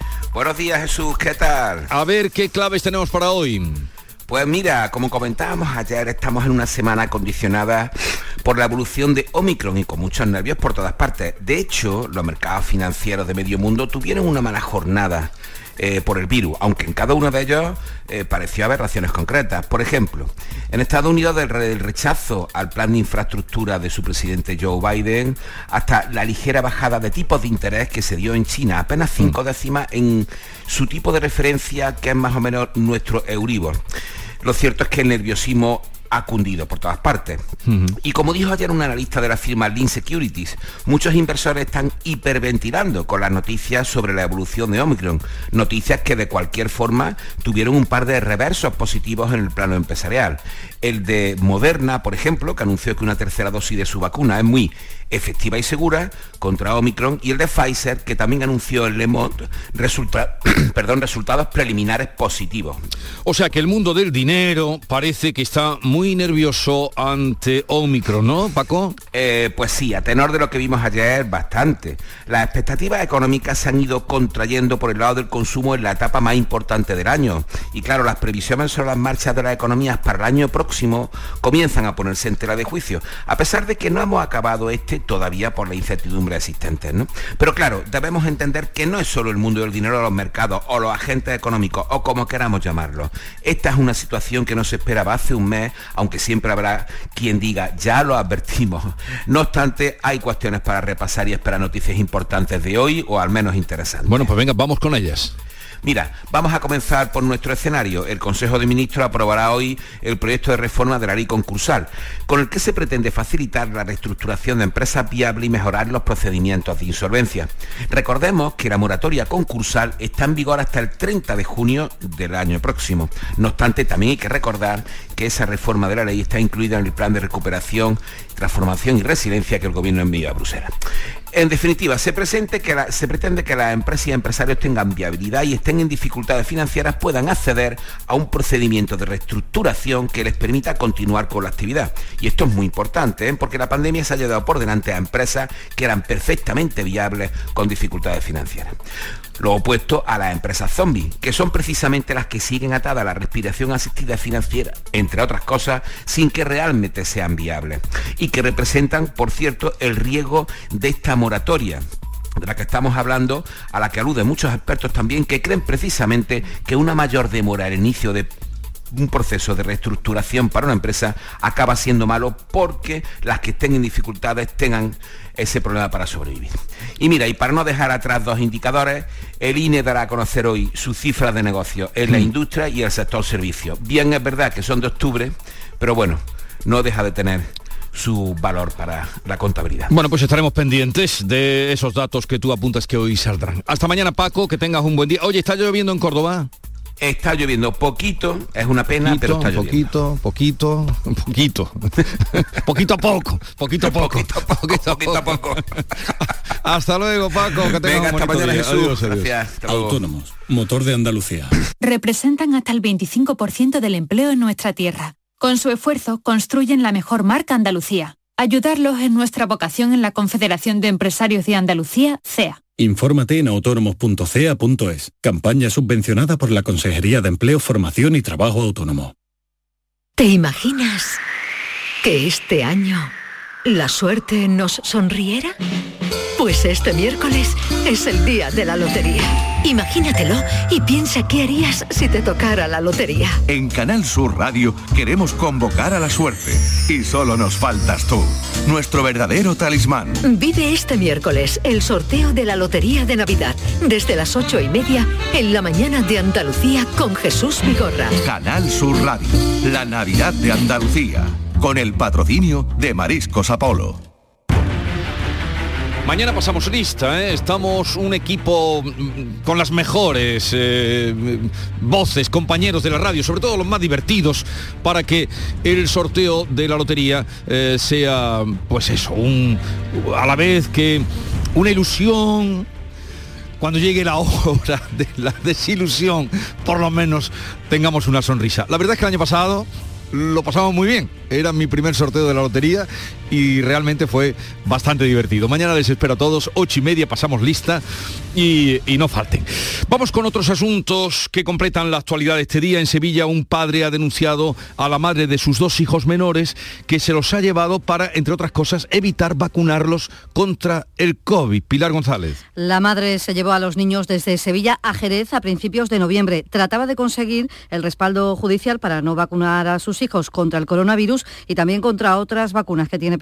Buenos días Jesús, ¿qué tal? A ver, ¿qué claves tenemos para hoy? Pues mira, como comentábamos ayer, estamos en una semana condicionada por la evolución de Omicron y con muchos nervios por todas partes. De hecho, los mercados financieros de medio mundo tuvieron una mala jornada eh, por el virus, aunque en cada uno de ellos eh, pareció haber raciones concretas. Por ejemplo, en Estados Unidos del, rechazo al plan de infraestructura de su presidente Joe Biden hasta la ligera bajada de tipos de interés que se dio en China, apenas cinco décimas en su tipo de referencia que es más o menos nuestro Euribor. Lo cierto es que el nerviosismo ha cundido por todas partes. Uh -huh. Y como dijo ayer un analista de la firma Lean Securities, muchos inversores están hiperventilando con las noticias sobre la evolución de Omicron, noticias que de cualquier forma tuvieron un par de reversos positivos en el plano empresarial. El de Moderna, por ejemplo, que anunció que una tercera dosis de su vacuna es muy efectiva y segura contra Omicron, y el de Pfizer, que también anunció en Le Monde resulta perdón, resultados preliminares positivos. O sea que el mundo del dinero parece que está muy nervioso ante Omicron, ¿no, Paco? Eh, pues sí, a tenor de lo que vimos ayer, bastante. Las expectativas económicas se han ido contrayendo por el lado del consumo en la etapa más importante del año. Y claro, las previsiones sobre las marchas de las economías para el año próximo comienzan a ponerse en tela de juicio, a pesar de que no hemos acabado este todavía por la incertidumbre existente. ¿no? Pero claro, debemos entender que no es solo el mundo del dinero, los mercados o los agentes económicos o como queramos llamarlo. Esta es una situación que no se esperaba hace un mes, aunque siempre habrá quien diga, ya lo advertimos. No obstante, hay cuestiones para repasar y esperar noticias importantes de hoy o al menos interesantes. Bueno, pues venga, vamos con ellas. Mira, vamos a comenzar por nuestro escenario. El Consejo de Ministros aprobará hoy el proyecto de reforma de la ley concursal, con el que se pretende facilitar la reestructuración de empresas viables y mejorar los procedimientos de insolvencia. Recordemos que la moratoria concursal está en vigor hasta el 30 de junio del año próximo. No obstante, también hay que recordar que esa reforma de la ley está incluida en el plan de recuperación, transformación y resiliencia que el Gobierno envió a Bruselas. En definitiva, se, que la, se, pretende que las empresas y empresarios tengan viabilidad y estén en dificultades financieras puedan acceder a un procedimiento de reestructuración que les permita continuar con la actividad. Y esto es muy importante, ¿eh? porque la pandemia se ha llevado por delante a empresas que eran perfectamente viables con dificultades financieras. Lo opuesto a las empresas zombies, que son precisamente las que siguen atadas a la respiración asistida financiera, entre otras cosas, sin que realmente sean viables. Y que representan, por cierto, el riesgo de esta moratoria de la que estamos hablando, a la que aluden muchos expertos también, que creen precisamente que una mayor demora al inicio de un proceso de reestructuración para una empresa acaba siendo malo porque las que estén en dificultades tengan ese problema para sobrevivir. Y mira, y para no dejar atrás dos indicadores, el INE dará a conocer hoy sus cifras de negocio en la industria y el sector servicio. Bien es verdad que son de octubre, pero bueno, no deja de tener su valor para la contabilidad. Bueno, pues estaremos pendientes de esos datos que tú apuntas que hoy saldrán. Hasta mañana, Paco, que tengas un buen día. Oye, ¿está lloviendo en Córdoba? Está lloviendo poquito, es una pena, poquito, pero está lloviendo. Poquito, poquito, poquito. poquito a poco, poquito a poco. Poquito a poco, poquito, poquito a poco. hasta luego, Paco, que Venga, hasta mañana, día. Jesús. Adiós, adiós. Gracias. Hasta Autónomos, motor de Andalucía. Representan hasta el 25% del empleo en nuestra tierra. Con su esfuerzo construyen la mejor marca Andalucía. Ayudarlos es nuestra vocación en la Confederación de Empresarios de Andalucía, CEA. Infórmate en autónomos.cea.es. Campaña subvencionada por la Consejería de Empleo, Formación y Trabajo Autónomo. ¿Te imaginas que este año la suerte nos sonriera? Pues este miércoles es el día de la lotería. Imagínatelo y piensa qué harías si te tocara la lotería. En Canal Sur Radio queremos convocar a la suerte y solo nos faltas tú, nuestro verdadero talismán. Vive este miércoles el sorteo de la Lotería de Navidad desde las ocho y media en la mañana de Andalucía con Jesús Vigorra. Canal Sur Radio, la Navidad de Andalucía, con el patrocinio de Mariscos Apolo. Mañana pasamos lista, ¿eh? estamos un equipo mm, con las mejores eh, voces, compañeros de la radio, sobre todo los más divertidos, para que el sorteo de la lotería eh, sea, pues eso, un, a la vez que una ilusión, cuando llegue la hora de la desilusión, por lo menos tengamos una sonrisa. La verdad es que el año pasado lo pasamos muy bien. Era mi primer sorteo de la lotería y realmente fue bastante divertido. Mañana les espero a todos, ocho y media pasamos lista y, no falten. Vamos con otros asuntos que completan la actualidad de este día. En Sevilla un padre ha denunciado a la madre de sus dos hijos menores que se los ha llevado para, entre otras cosas, evitar vacunarlos contra el COVID. Pilar González. La madre se llevó a los niños desde Sevilla a Jerez a principios de noviembre. Trataba de conseguir el respaldo judicial para no vacunar a sus hijos contra el coronavirus y también contra otras vacunas que tiene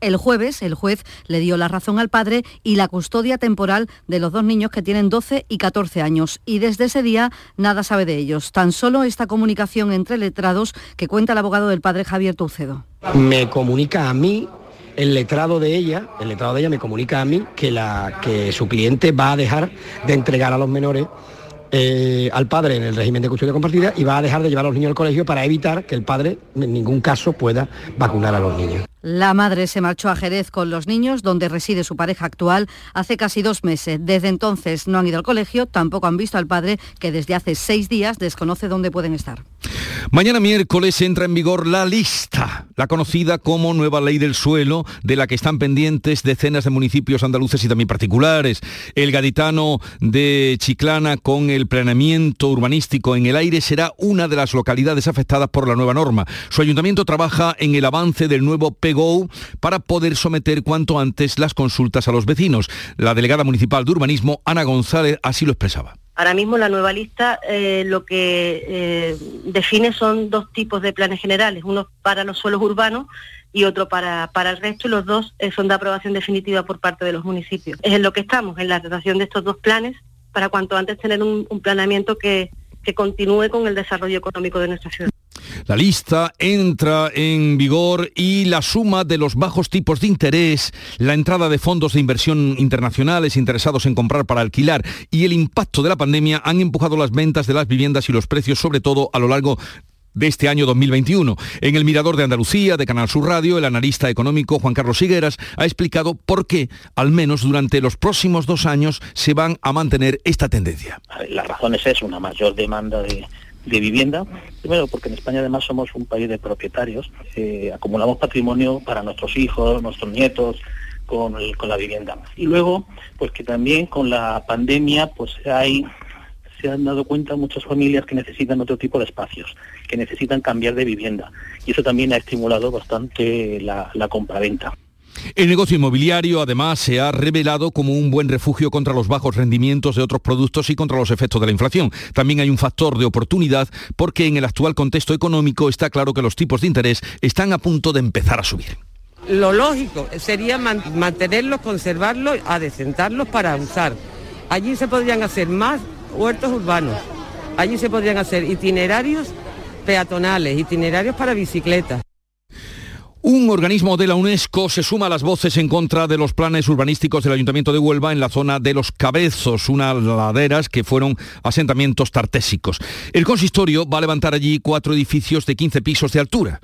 El jueves el juez le dio la razón al padre y la custodia temporal de los dos niños que tienen 12 y 14 años. Y desde ese día nada sabe de ellos. Tan solo esta comunicación entre letrados que cuenta el abogado del padre Javier Tucedo. Me comunica a mí el letrado de ella, el letrado de ella me comunica a mí que su cliente va a dejar de entregar a los menores eh, al padre en el régimen de custodia compartida y va a dejar de llevar a los niños al colegio para evitar que el padre en ningún caso pueda vacunar a los niños. La madre se marchó a Jerez con los niños, donde reside su pareja actual, hace casi dos meses. Desde entonces no han ido al colegio, tampoco han visto al padre, que desde hace seis días desconoce dónde pueden estar. Mañana miércoles entra en vigor la lista, la conocida como nueva ley del suelo, de la que están pendientes decenas de municipios andaluces y también particulares. El gaditano de Chiclana con el planeamiento urbanístico en el aire será una de las localidades afectadas por la nueva norma. Su ayuntamiento trabaja en el avance del nuevo PGO para poder someter cuanto antes las consultas a los vecinos. La delegada municipal de urbanismo, Ana González, así lo expresaba. Ahora mismo la nueva lista eh, lo que eh, define son dos tipos de planes generales, uno para los suelos urbanos y otro para, para el resto, y los dos eh, son de aprobación definitiva por parte de los municipios. Es en lo que estamos, en la redacción de estos dos planes, para cuanto antes tener un, un planeamiento que, que continúe con el desarrollo económico de nuestra ciudad. La lista entra en vigor y la suma de los bajos tipos de interés, la entrada de fondos de inversión internacionales interesados en comprar para alquilar y el impacto de la pandemia han empujado las ventas de las viviendas y los precios, sobre todo a lo largo de este año 2021. En el Mirador de Andalucía, de Canal Sur Radio, el analista económico Juan Carlos Higueras ha explicado por qué, al menos durante los próximos dos años, se van a mantener esta tendencia. La razón es una mayor demanda de, de vivienda. Primero, porque en España además somos un país de propietarios, eh, acumulamos patrimonio para nuestros hijos, nuestros nietos, con, con, la vivienda. Y luego, pues que también con la pandemia, pues hay se han dado cuenta muchas familias que necesitan otro tipo de espacios, que necesitan cambiar de vivienda. Y eso también ha estimulado bastante la, la compraventa. El negocio inmobiliario además se ha revelado como un buen refugio contra los bajos rendimientos de otros productos y contra los efectos de la inflación. También hay un factor de oportunidad porque en el actual contexto económico está claro que los tipos de interés están a punto de empezar a subir. Lo lógico sería mantenerlos, conservarlos, adecentarlos para usar. Allí se podrían hacer más huertos urbanos. Allí se podrían hacer itinerarios peatonales, itinerarios para bicicletas. Un organismo de la UNESCO se suma a las voces en contra de los planes urbanísticos del Ayuntamiento de Huelva en la zona de Los Cabezos, unas laderas que fueron asentamientos tartésicos. El consistorio va a levantar allí cuatro edificios de 15 pisos de altura.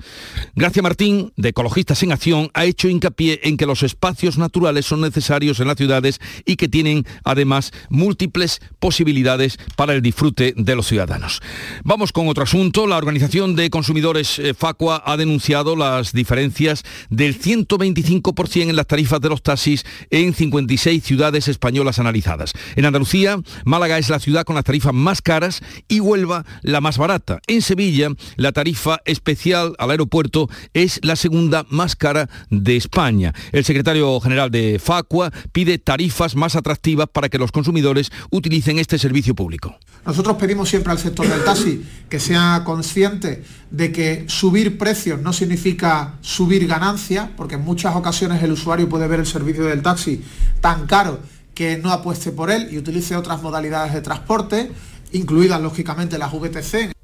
Gracia Martín, de Ecologistas en Acción, ha hecho hincapié en que los espacios naturales son necesarios en las ciudades y que tienen además múltiples posibilidades para el disfrute de los ciudadanos. Vamos con otro asunto. La Organización de Consumidores eh, Facua ha denunciado las diferencias del 125% en las tarifas de los taxis en 56 ciudades españolas analizadas. En Andalucía, Málaga es la ciudad con las tarifas más caras y Huelva la más barata. En Sevilla, la tarifa especial al aeropuerto es la segunda más cara de España. El secretario general de Facua pide tarifas más atractivas para que los consumidores utilicen este servicio público. Nosotros pedimos siempre al sector del taxi que sea consciente de que subir precios no significa subir ganancias, porque en muchas ocasiones el usuario puede ver el servicio del taxi tan caro que no apueste por él y utilice otras modalidades de transporte, incluidas lógicamente las VTC.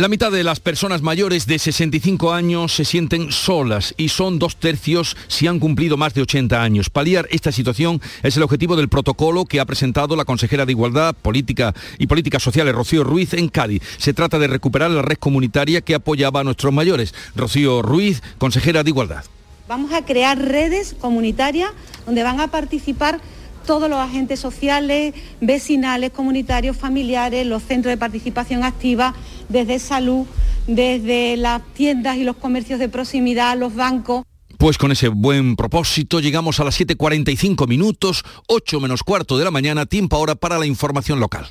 La mitad de las personas mayores de 65 años se sienten solas y son dos tercios si han cumplido más de 80 años. Paliar esta situación es el objetivo del protocolo que ha presentado la consejera de Igualdad Política y Políticas Sociales, Rocío Ruiz, en Cádiz. Se trata de recuperar la red comunitaria que apoyaba a nuestros mayores. Rocío Ruiz, consejera de Igualdad. Vamos a crear redes comunitarias donde van a participar todos los agentes sociales, vecinales, comunitarios, familiares, los centros de participación activa, desde salud, desde las tiendas y los comercios de proximidad, los bancos. Pues con ese buen propósito llegamos a las 7.45 minutos, 8 menos cuarto de la mañana, tiempo ahora para la información local.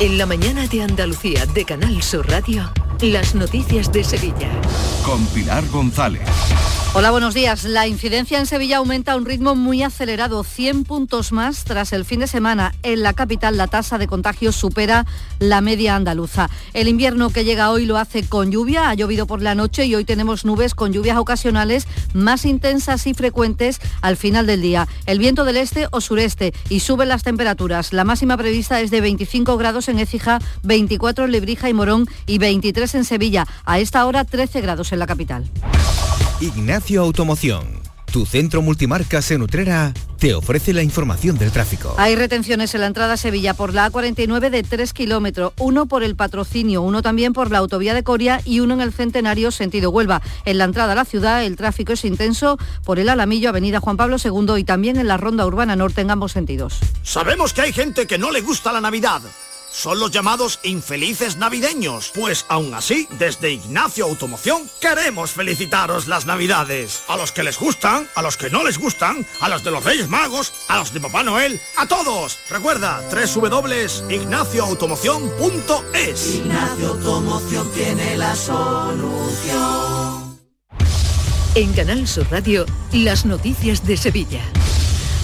En la mañana de Andalucía de Canal Sur Radio, las noticias de Sevilla. Con Pilar González. Hola, buenos días. La incidencia en Sevilla aumenta a un ritmo muy acelerado, 100 puntos más tras el fin de semana. En la capital la tasa de contagios supera la media andaluza. El invierno que llega hoy lo hace con lluvia, ha llovido por la noche y hoy tenemos nubes con lluvias ocasionales más intensas y frecuentes al final del día. El viento del este o sureste y suben las temperaturas. La máxima prevista es de 25 grados en Écija, 24 en Lebrija y Morón y 23 en Sevilla. A esta hora 13 grados en la capital. Automoción. Tu centro multimarcas en Utrera te ofrece la información del tráfico. Hay retenciones en la entrada a Sevilla por la A49 de 3 kilómetros, uno por el patrocinio, uno también por la autovía de Coria y uno en el Centenario sentido Huelva. En la entrada a la ciudad el tráfico es intenso por el Alamillo, Avenida Juan Pablo II y también en la Ronda Urbana Norte en ambos sentidos. Sabemos que hay gente que no le gusta la Navidad son los llamados infelices navideños. Pues aún así, desde Ignacio Automoción queremos felicitaros las navidades. A los que les gustan, a los que no les gustan, a los de los Reyes Magos, a los de Papá Noel, a todos. Recuerda, www.ignacioautomoción.es. Ignacio Automoción tiene la solución. En Canal Sur Radio, las noticias de Sevilla.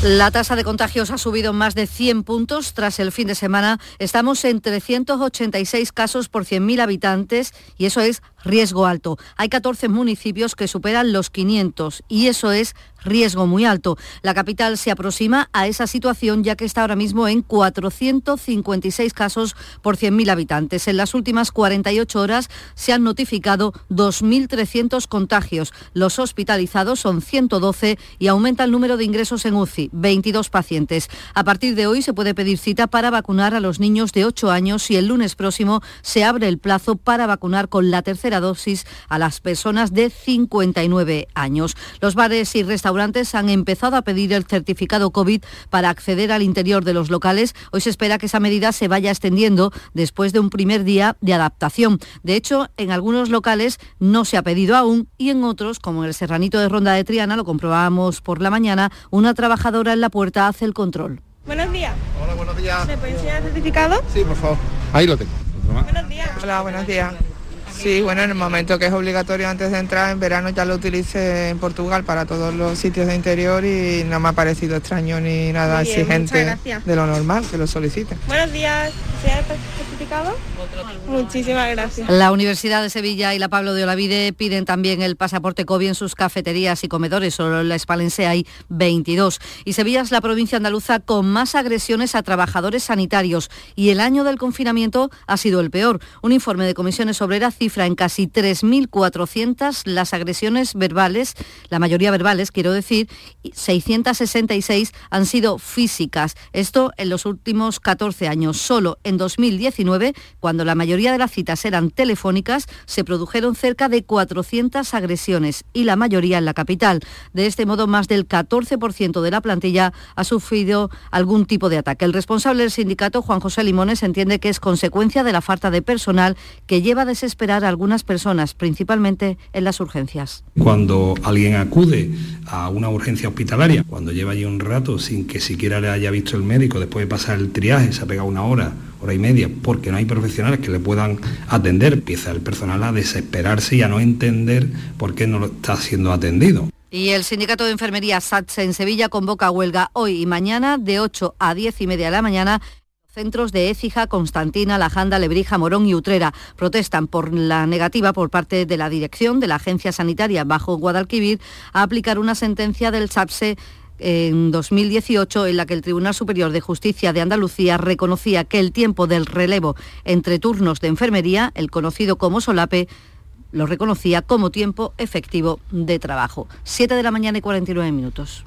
La tasa de contagios ha subido más de 100 puntos tras el fin de semana. Estamos en 386 casos por 100.000 habitantes y eso es riesgo alto. Hay 14 municipios que superan los 500 y eso es riesgo muy alto. La capital se aproxima a esa situación ya que está ahora mismo en 456 casos por 100.000 habitantes. En las últimas 48 horas se han notificado 2.300 contagios. Los hospitalizados son 112 y aumenta el número de ingresos en UCI, 22 pacientes. A partir de hoy se puede pedir cita para vacunar a los niños de 8 años y el lunes próximo se abre el plazo para vacunar con la tercera dosis a las personas de 59 años. Los bares y restaurantes restaurantes han empezado a pedir el certificado COVID para acceder al interior de los locales. Hoy se espera que esa medida se vaya extendiendo después de un primer día de adaptación. De hecho, en algunos locales no se ha pedido aún y en otros, como en el Serranito de Ronda de Triana, lo comprobamos por la mañana, una trabajadora en la puerta hace el control. Buenos días. Hola, buenos días. ¿Me puede enseñar el certificado? Sí, por favor. Ahí lo tengo. Buenos días. Hola, buenos días. Sí, bueno, en el momento que es obligatorio antes de entrar, en verano ya lo utilicé en Portugal para todos los sitios de interior y no me ha parecido extraño ni nada bien, exigente de lo normal, que lo soliciten. Buenos días. ¿Se el certificado? Muchísimas gracias. La Universidad de Sevilla y la Pablo de Olavide piden también el pasaporte COVID en sus cafeterías y comedores. Solo en la Espalense hay 22. Y Sevilla es la provincia andaluza con más agresiones a trabajadores sanitarios. Y el año del confinamiento ha sido el peor. Un informe de comisiones obreras cifra en casi 3.400 las agresiones verbales, la mayoría verbales, quiero decir, y 666 han sido físicas. Esto en los últimos 14 años. Solo en 2019, cuando la mayoría de las citas eran telefónicas, se produjeron cerca de 400 agresiones y la mayoría en la capital. De este modo, más del 14% de la plantilla ha sufrido algún tipo de ataque. El responsable del sindicato, Juan José Limones, entiende que es consecuencia de la falta de personal que lleva a desesperar a algunas personas, principalmente en las urgencias. Cuando alguien acude a una urgencia hospitalaria, cuando lleva allí un rato sin que siquiera le haya visto el médico, después de pasar el triaje, se ha pegado una hora, hora y media, porque no hay profesionales que le puedan atender, empieza el personal a desesperarse y a no entender por qué no lo está siendo atendido. Y el sindicato de enfermería SATSE en Sevilla convoca huelga hoy y mañana de 8 a 10 y media de la mañana centros de Écija, Constantina, Lajanda, Lebrija, Morón y Utrera. Protestan por la negativa por parte de la dirección de la Agencia Sanitaria bajo Guadalquivir a aplicar una sentencia del SATSE en 2018 en la que el Tribunal Superior de Justicia de Andalucía reconocía que el tiempo del relevo entre turnos de enfermería, el conocido como solape, lo reconocía como tiempo efectivo de trabajo. 7 de la mañana y 49 minutos.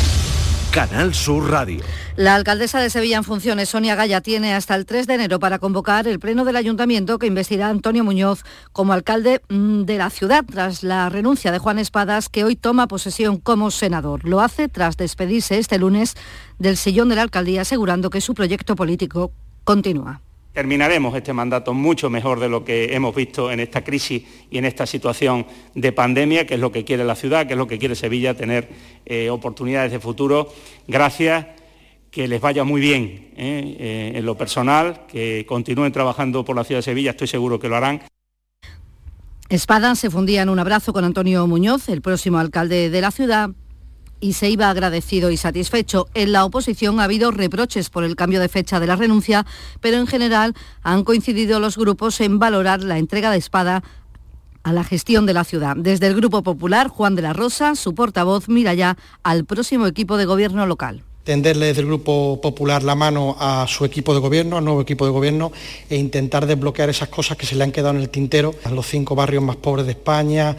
Canal Sur Radio. La alcaldesa de Sevilla en funciones, Sonia Gaya, tiene hasta el 3 de enero para convocar el pleno del ayuntamiento que investirá a Antonio Muñoz como alcalde mm, de la ciudad tras la renuncia de Juan Espadas, que hoy toma posesión como senador. Lo hace tras despedirse este lunes del sillón de la alcaldía, asegurando que su proyecto político continúa terminaremos este mandato mucho mejor de lo que hemos visto en esta crisis y en esta situación de pandemia, que es lo que quiere la ciudad, que es lo que quiere Sevilla, tener eh, oportunidades de futuro. Gracias, que les vaya muy bien eh, eh, en lo personal, que continúen trabajando por la ciudad de Sevilla, estoy seguro que lo harán. Espada se fundía en un abrazo con Antonio Muñoz, el próximo alcalde de la ciudad, y se iba agradecido y satisfecho. En la oposición ha habido reproches por el cambio de fecha de la renuncia, pero en general han coincidido los grupos en valorar la entrega de espada a la gestión de la ciudad. Desde el Grupo Popular, Juan de la Rosa, su portavoz, mira ya al próximo equipo de gobierno local tenderle desde el Grupo Popular la mano a su equipo de gobierno, al nuevo equipo de gobierno, e intentar desbloquear esas cosas que se le han quedado en el tintero, los cinco barrios más pobres de España,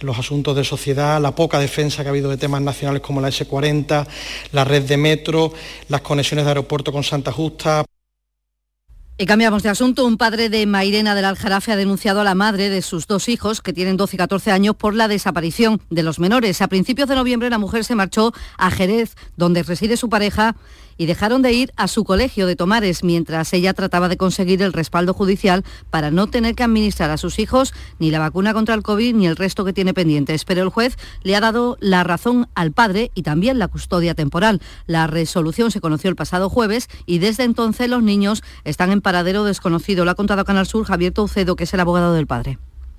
los asuntos de sociedad, la poca defensa que ha habido de temas nacionales como la S40, la red de metro, las conexiones de aeropuerto con Santa Justa. Y cambiamos de asunto. Un padre de Mairena del Aljarafe ha denunciado a la madre de sus dos hijos, que tienen 12 y 14 años, por la desaparición de los menores. A principios de noviembre la mujer se marchó a Jerez, donde reside su pareja, y dejaron de ir a su colegio de Tomares mientras ella trataba de conseguir el respaldo judicial para no tener que administrar a sus hijos ni la vacuna contra el COVID ni el resto que tiene pendientes. Pero el juez le ha dado la razón al padre y también la custodia temporal. La resolución se conoció el pasado jueves y desde entonces los niños están en paradero desconocido. Lo ha contado Canal Sur Javier Toucedo, que es el abogado del padre.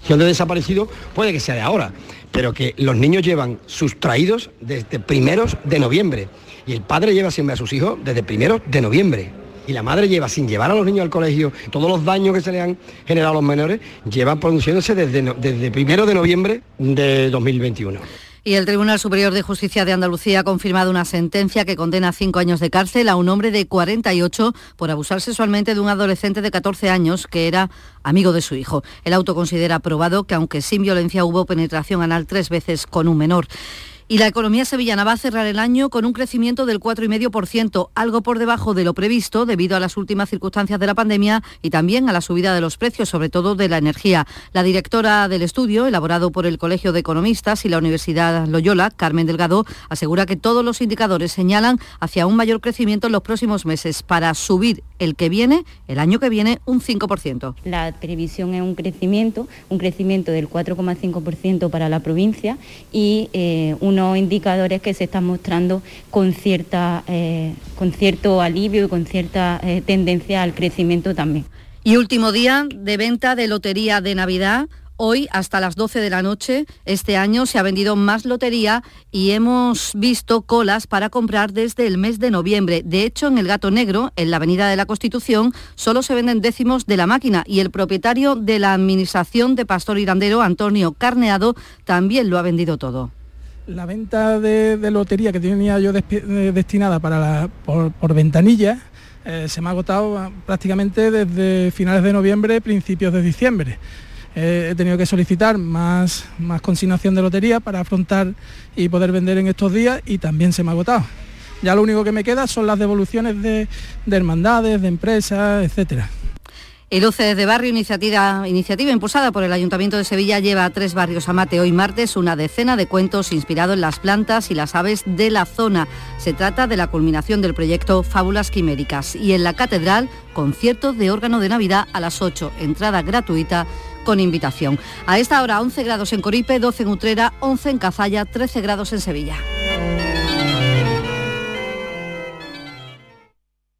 Han desaparecido, puede que sea de ahora, pero que los niños llevan sustraídos desde primeros de noviembre. Y el padre lleva siempre a sus hijos desde primeros de noviembre. Y la madre lleva sin llevar a los niños al colegio todos los daños que se le han generado a los menores, llevan produciéndose desde, desde primero de noviembre de 2021. Y el Tribunal Superior de Justicia de Andalucía ha confirmado una sentencia que condena a cinco años de cárcel a un hombre de 48 por abusar sexualmente de un adolescente de 14 años que era amigo de su hijo. El auto considera probado que aunque sin violencia hubo penetración anal tres veces con un menor. Y la economía sevillana va a cerrar el año con un crecimiento del 4,5%, algo por debajo de lo previsto debido a las últimas circunstancias de la pandemia y también a la subida de los precios, sobre todo de la energía. La directora del estudio, elaborado por el Colegio de Economistas y la Universidad Loyola, Carmen Delgado, asegura que todos los indicadores señalan hacia un mayor crecimiento en los próximos meses para subir el que viene, el año que viene, un 5%. La previsión es un crecimiento, un crecimiento del 4,5% para la provincia y eh, un unos indicadores que se están mostrando con, cierta, eh, con cierto alivio y con cierta eh, tendencia al crecimiento también. Y último día de venta de lotería de Navidad. Hoy hasta las 12 de la noche este año se ha vendido más lotería y hemos visto colas para comprar desde el mes de noviembre. De hecho, en el Gato Negro, en la Avenida de la Constitución, solo se venden décimos de la máquina y el propietario de la Administración de Pastor Irandero, Antonio Carneado, también lo ha vendido todo. La venta de, lotería que tenía yo eh, destinada para por, ventanilla eh, se me ha agotado prácticamente desde finales de noviembre, principios de diciembre he tenido que solicitar más, más consignación de lotería para afrontar y poder vender en estos días y también se me ha agotado. Ya lo único que me queda son las devoluciones de, hermandades, de empresas, etcétera. El OCE de Barrio, iniciativa, impulsada por el Ayuntamiento de Sevilla, lleva a tres barrios a mate hoy martes una decena de cuentos inspirados en las plantas y las aves de la zona. Se trata de la culminación del proyecto Fábulas Quiméricas. Y en la Catedral, concierto de órgano de Navidad a las 8, entrada gratuita con invitación. A esta hora 11 grados en Coripe, 12 en Utrera, 11 en Cazalla, 13 grados en Sevilla.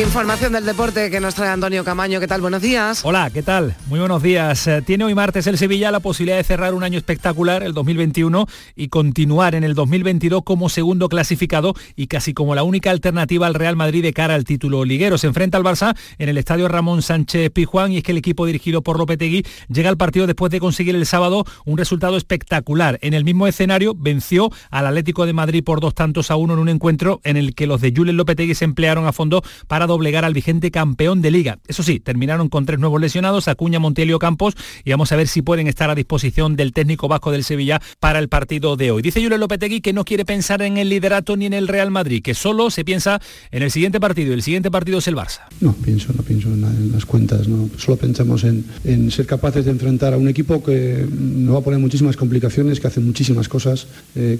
Información del deporte que nos trae Antonio Camaño. ¿Qué tal? Buenos días. Hola, ¿qué tal? Muy buenos días. Eh, tiene hoy martes el Sevilla la posibilidad de cerrar un año espectacular, el 2021, y continuar en el 2022 como segundo clasificado y casi como la única alternativa al Real Madrid de cara al título liguero. Se enfrenta al Barça en el estadio Ramón Sánchez Pijuán y es que el equipo dirigido por Lopetegui llega al partido después de conseguir el sábado un resultado espectacular. En el mismo escenario venció al Atlético de Madrid por dos tantos a uno en un encuentro en el que los de Julen Lopetegui se emplearon a fondo para doblegar al vigente campeón de liga. Eso sí, terminaron con tres nuevos lesionados, Acuña, Montielio Campos, y vamos a ver si pueden estar a disposición del técnico vasco del Sevilla para el partido de hoy. Dice Julio Lopetegui que no quiere pensar en el liderato ni en el Real Madrid, que solo se piensa en el siguiente partido, el siguiente partido es el Barça. No pienso, no pienso en, las cuentas, no. solo pensamos en, ser capaces de enfrentar a un equipo que nos va a poner muchísimas complicaciones, que hace muchísimas cosas eh,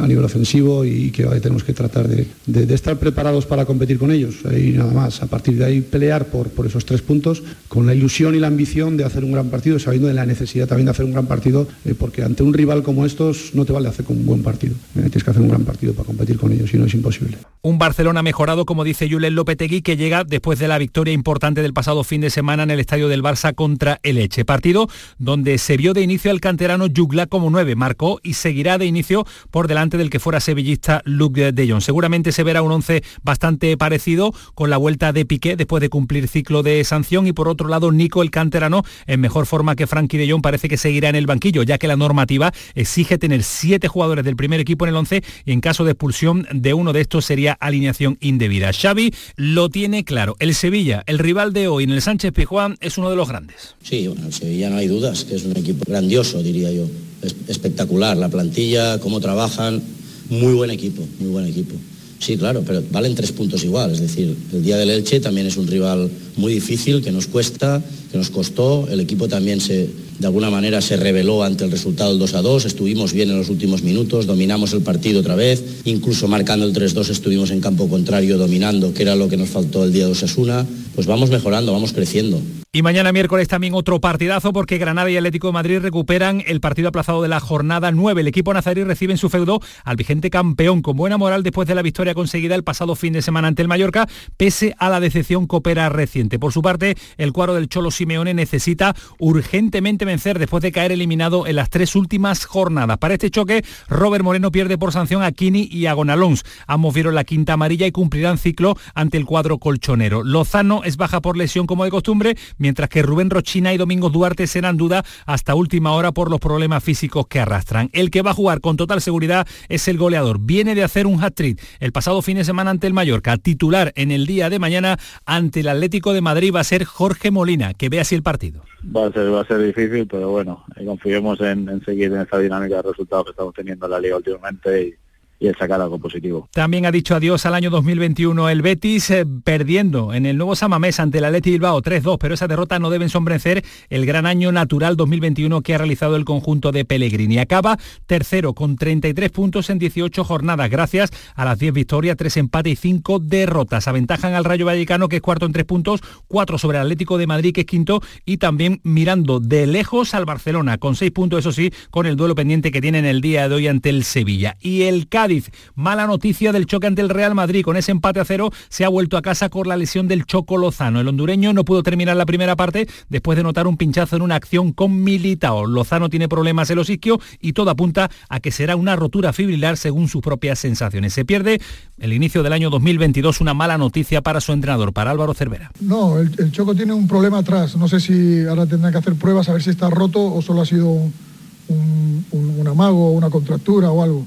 a nivel ofensivo y que tenemos que tratar de, estar preparados para competir con ellos nada más. A partir de ahí pelear por, por esos tres puntos con la ilusión y la ambición de hacer un gran partido, sabiendo de la necesidad también de hacer un gran partido, eh, porque ante un rival como estos no te vale hacer un buen partido. Eh, tienes que hacer un gran partido para competir con ellos, y no es imposible. Un Barcelona mejorado, como dice Julen Lopetegui, que llega después de la victoria importante del pasado fin de semana en el estadio del Barça contra el Eche. Partido donde se vio de inicio al canterano Jugla como nueve, marcó y seguirá de inicio por delante del que fuera sevillista Luke de Jong. Seguramente se verá un once bastante parecido con la vuelta de Piqué después de cumplir ciclo de sanción y por otro lado Nico el canterano en mejor forma que Frankie de Jong parece que seguirá en el banquillo ya que la normativa exige tener siete jugadores del primer equipo en el 11 y en caso de expulsión de uno de estos sería alineación indebida. Xavi lo tiene claro. El Sevilla, el rival de hoy en el Sánchez Pijuán es uno de los grandes. Sí, bueno, el Sevilla no hay dudas que es un equipo grandioso diría yo. Es espectacular la plantilla, cómo trabajan, muy buen equipo, muy buen equipo. Sí, claro, pero valen tres puntos igual. Es decir, el día del Elche también es un rival muy difícil, que nos cuesta, que nos costó. El equipo también se, de alguna manera se reveló ante el resultado del 2 a 2. Estuvimos bien en los últimos minutos, dominamos el partido otra vez. Incluso marcando el 3-2 estuvimos en campo contrario dominando, que era lo que nos faltó el día de Osasuna. Pues vamos mejorando, vamos creciendo. Y mañana miércoles también otro partidazo porque Granada y Atlético de Madrid recuperan el partido aplazado de la jornada 9. El equipo nazarí recibe en su feudo al vigente campeón con buena moral después de la victoria conseguida el pasado fin de semana ante el Mallorca, pese a la decepción coopera reciente. Por su parte, el cuadro del Cholo Simeone necesita urgentemente vencer después de caer eliminado en las tres últimas jornadas. Para este choque, Robert Moreno pierde por sanción a Kini y a Gonalons. Ambos vieron la quinta amarilla y cumplirán ciclo ante el cuadro colchonero. Lozano es baja por lesión como de costumbre, mientras que Rubén Rochina y Domingo Duarte serán duda hasta última hora por los problemas físicos que arrastran. El que va a jugar con total seguridad es el goleador. Viene de hacer un hat-trick el pasado fin de semana ante el Mallorca. Titular en el día de mañana ante el Atlético de Madrid va a ser Jorge Molina, que ve así el partido. Va a ser, va a ser difícil, pero bueno, confiemos en, seguir en esa dinámica de resultados que estamos teniendo en la liga últimamente y el sacar algo positivo. También ha dicho adiós al año 2021 el Betis, eh, perdiendo en el nuevo Samamés ante el Atleti Bilbao 3-2, pero esa derrota no debe ensombrecer el gran año natural 2021 que ha realizado el conjunto de Pellegrini. Acaba tercero con 33 puntos en 18 jornadas, gracias a las 10 victorias, 3 empates y 5 derrotas. Aventajan al Rayo Vallecano, que es cuarto en 3 puntos, 4 sobre el Atlético de Madrid, que es quinto, y también mirando de lejos al Barcelona, con 6 puntos, eso sí, con el duelo pendiente que tienen el día de hoy ante el Sevilla. Y el Cádiz, mala noticia del choque ante el Real Madrid, con ese empate a cero, se ha vuelto a casa con la lesión del Choco Lozano. El hondureño no pudo terminar la primera parte después de notar un pinchazo en una acción con Militao. Lozano tiene problemas en los isquios y todo apunta a que será una rotura fibrilar según sus propias sensaciones. Se pierde el inicio del año 2022, una mala noticia para su entrenador, para Álvaro Cervera. No, el, Choco tiene un problema atrás. No sé si ahora tendrán que hacer pruebas a ver si está roto o solo ha sido un amago, una contractura o algo.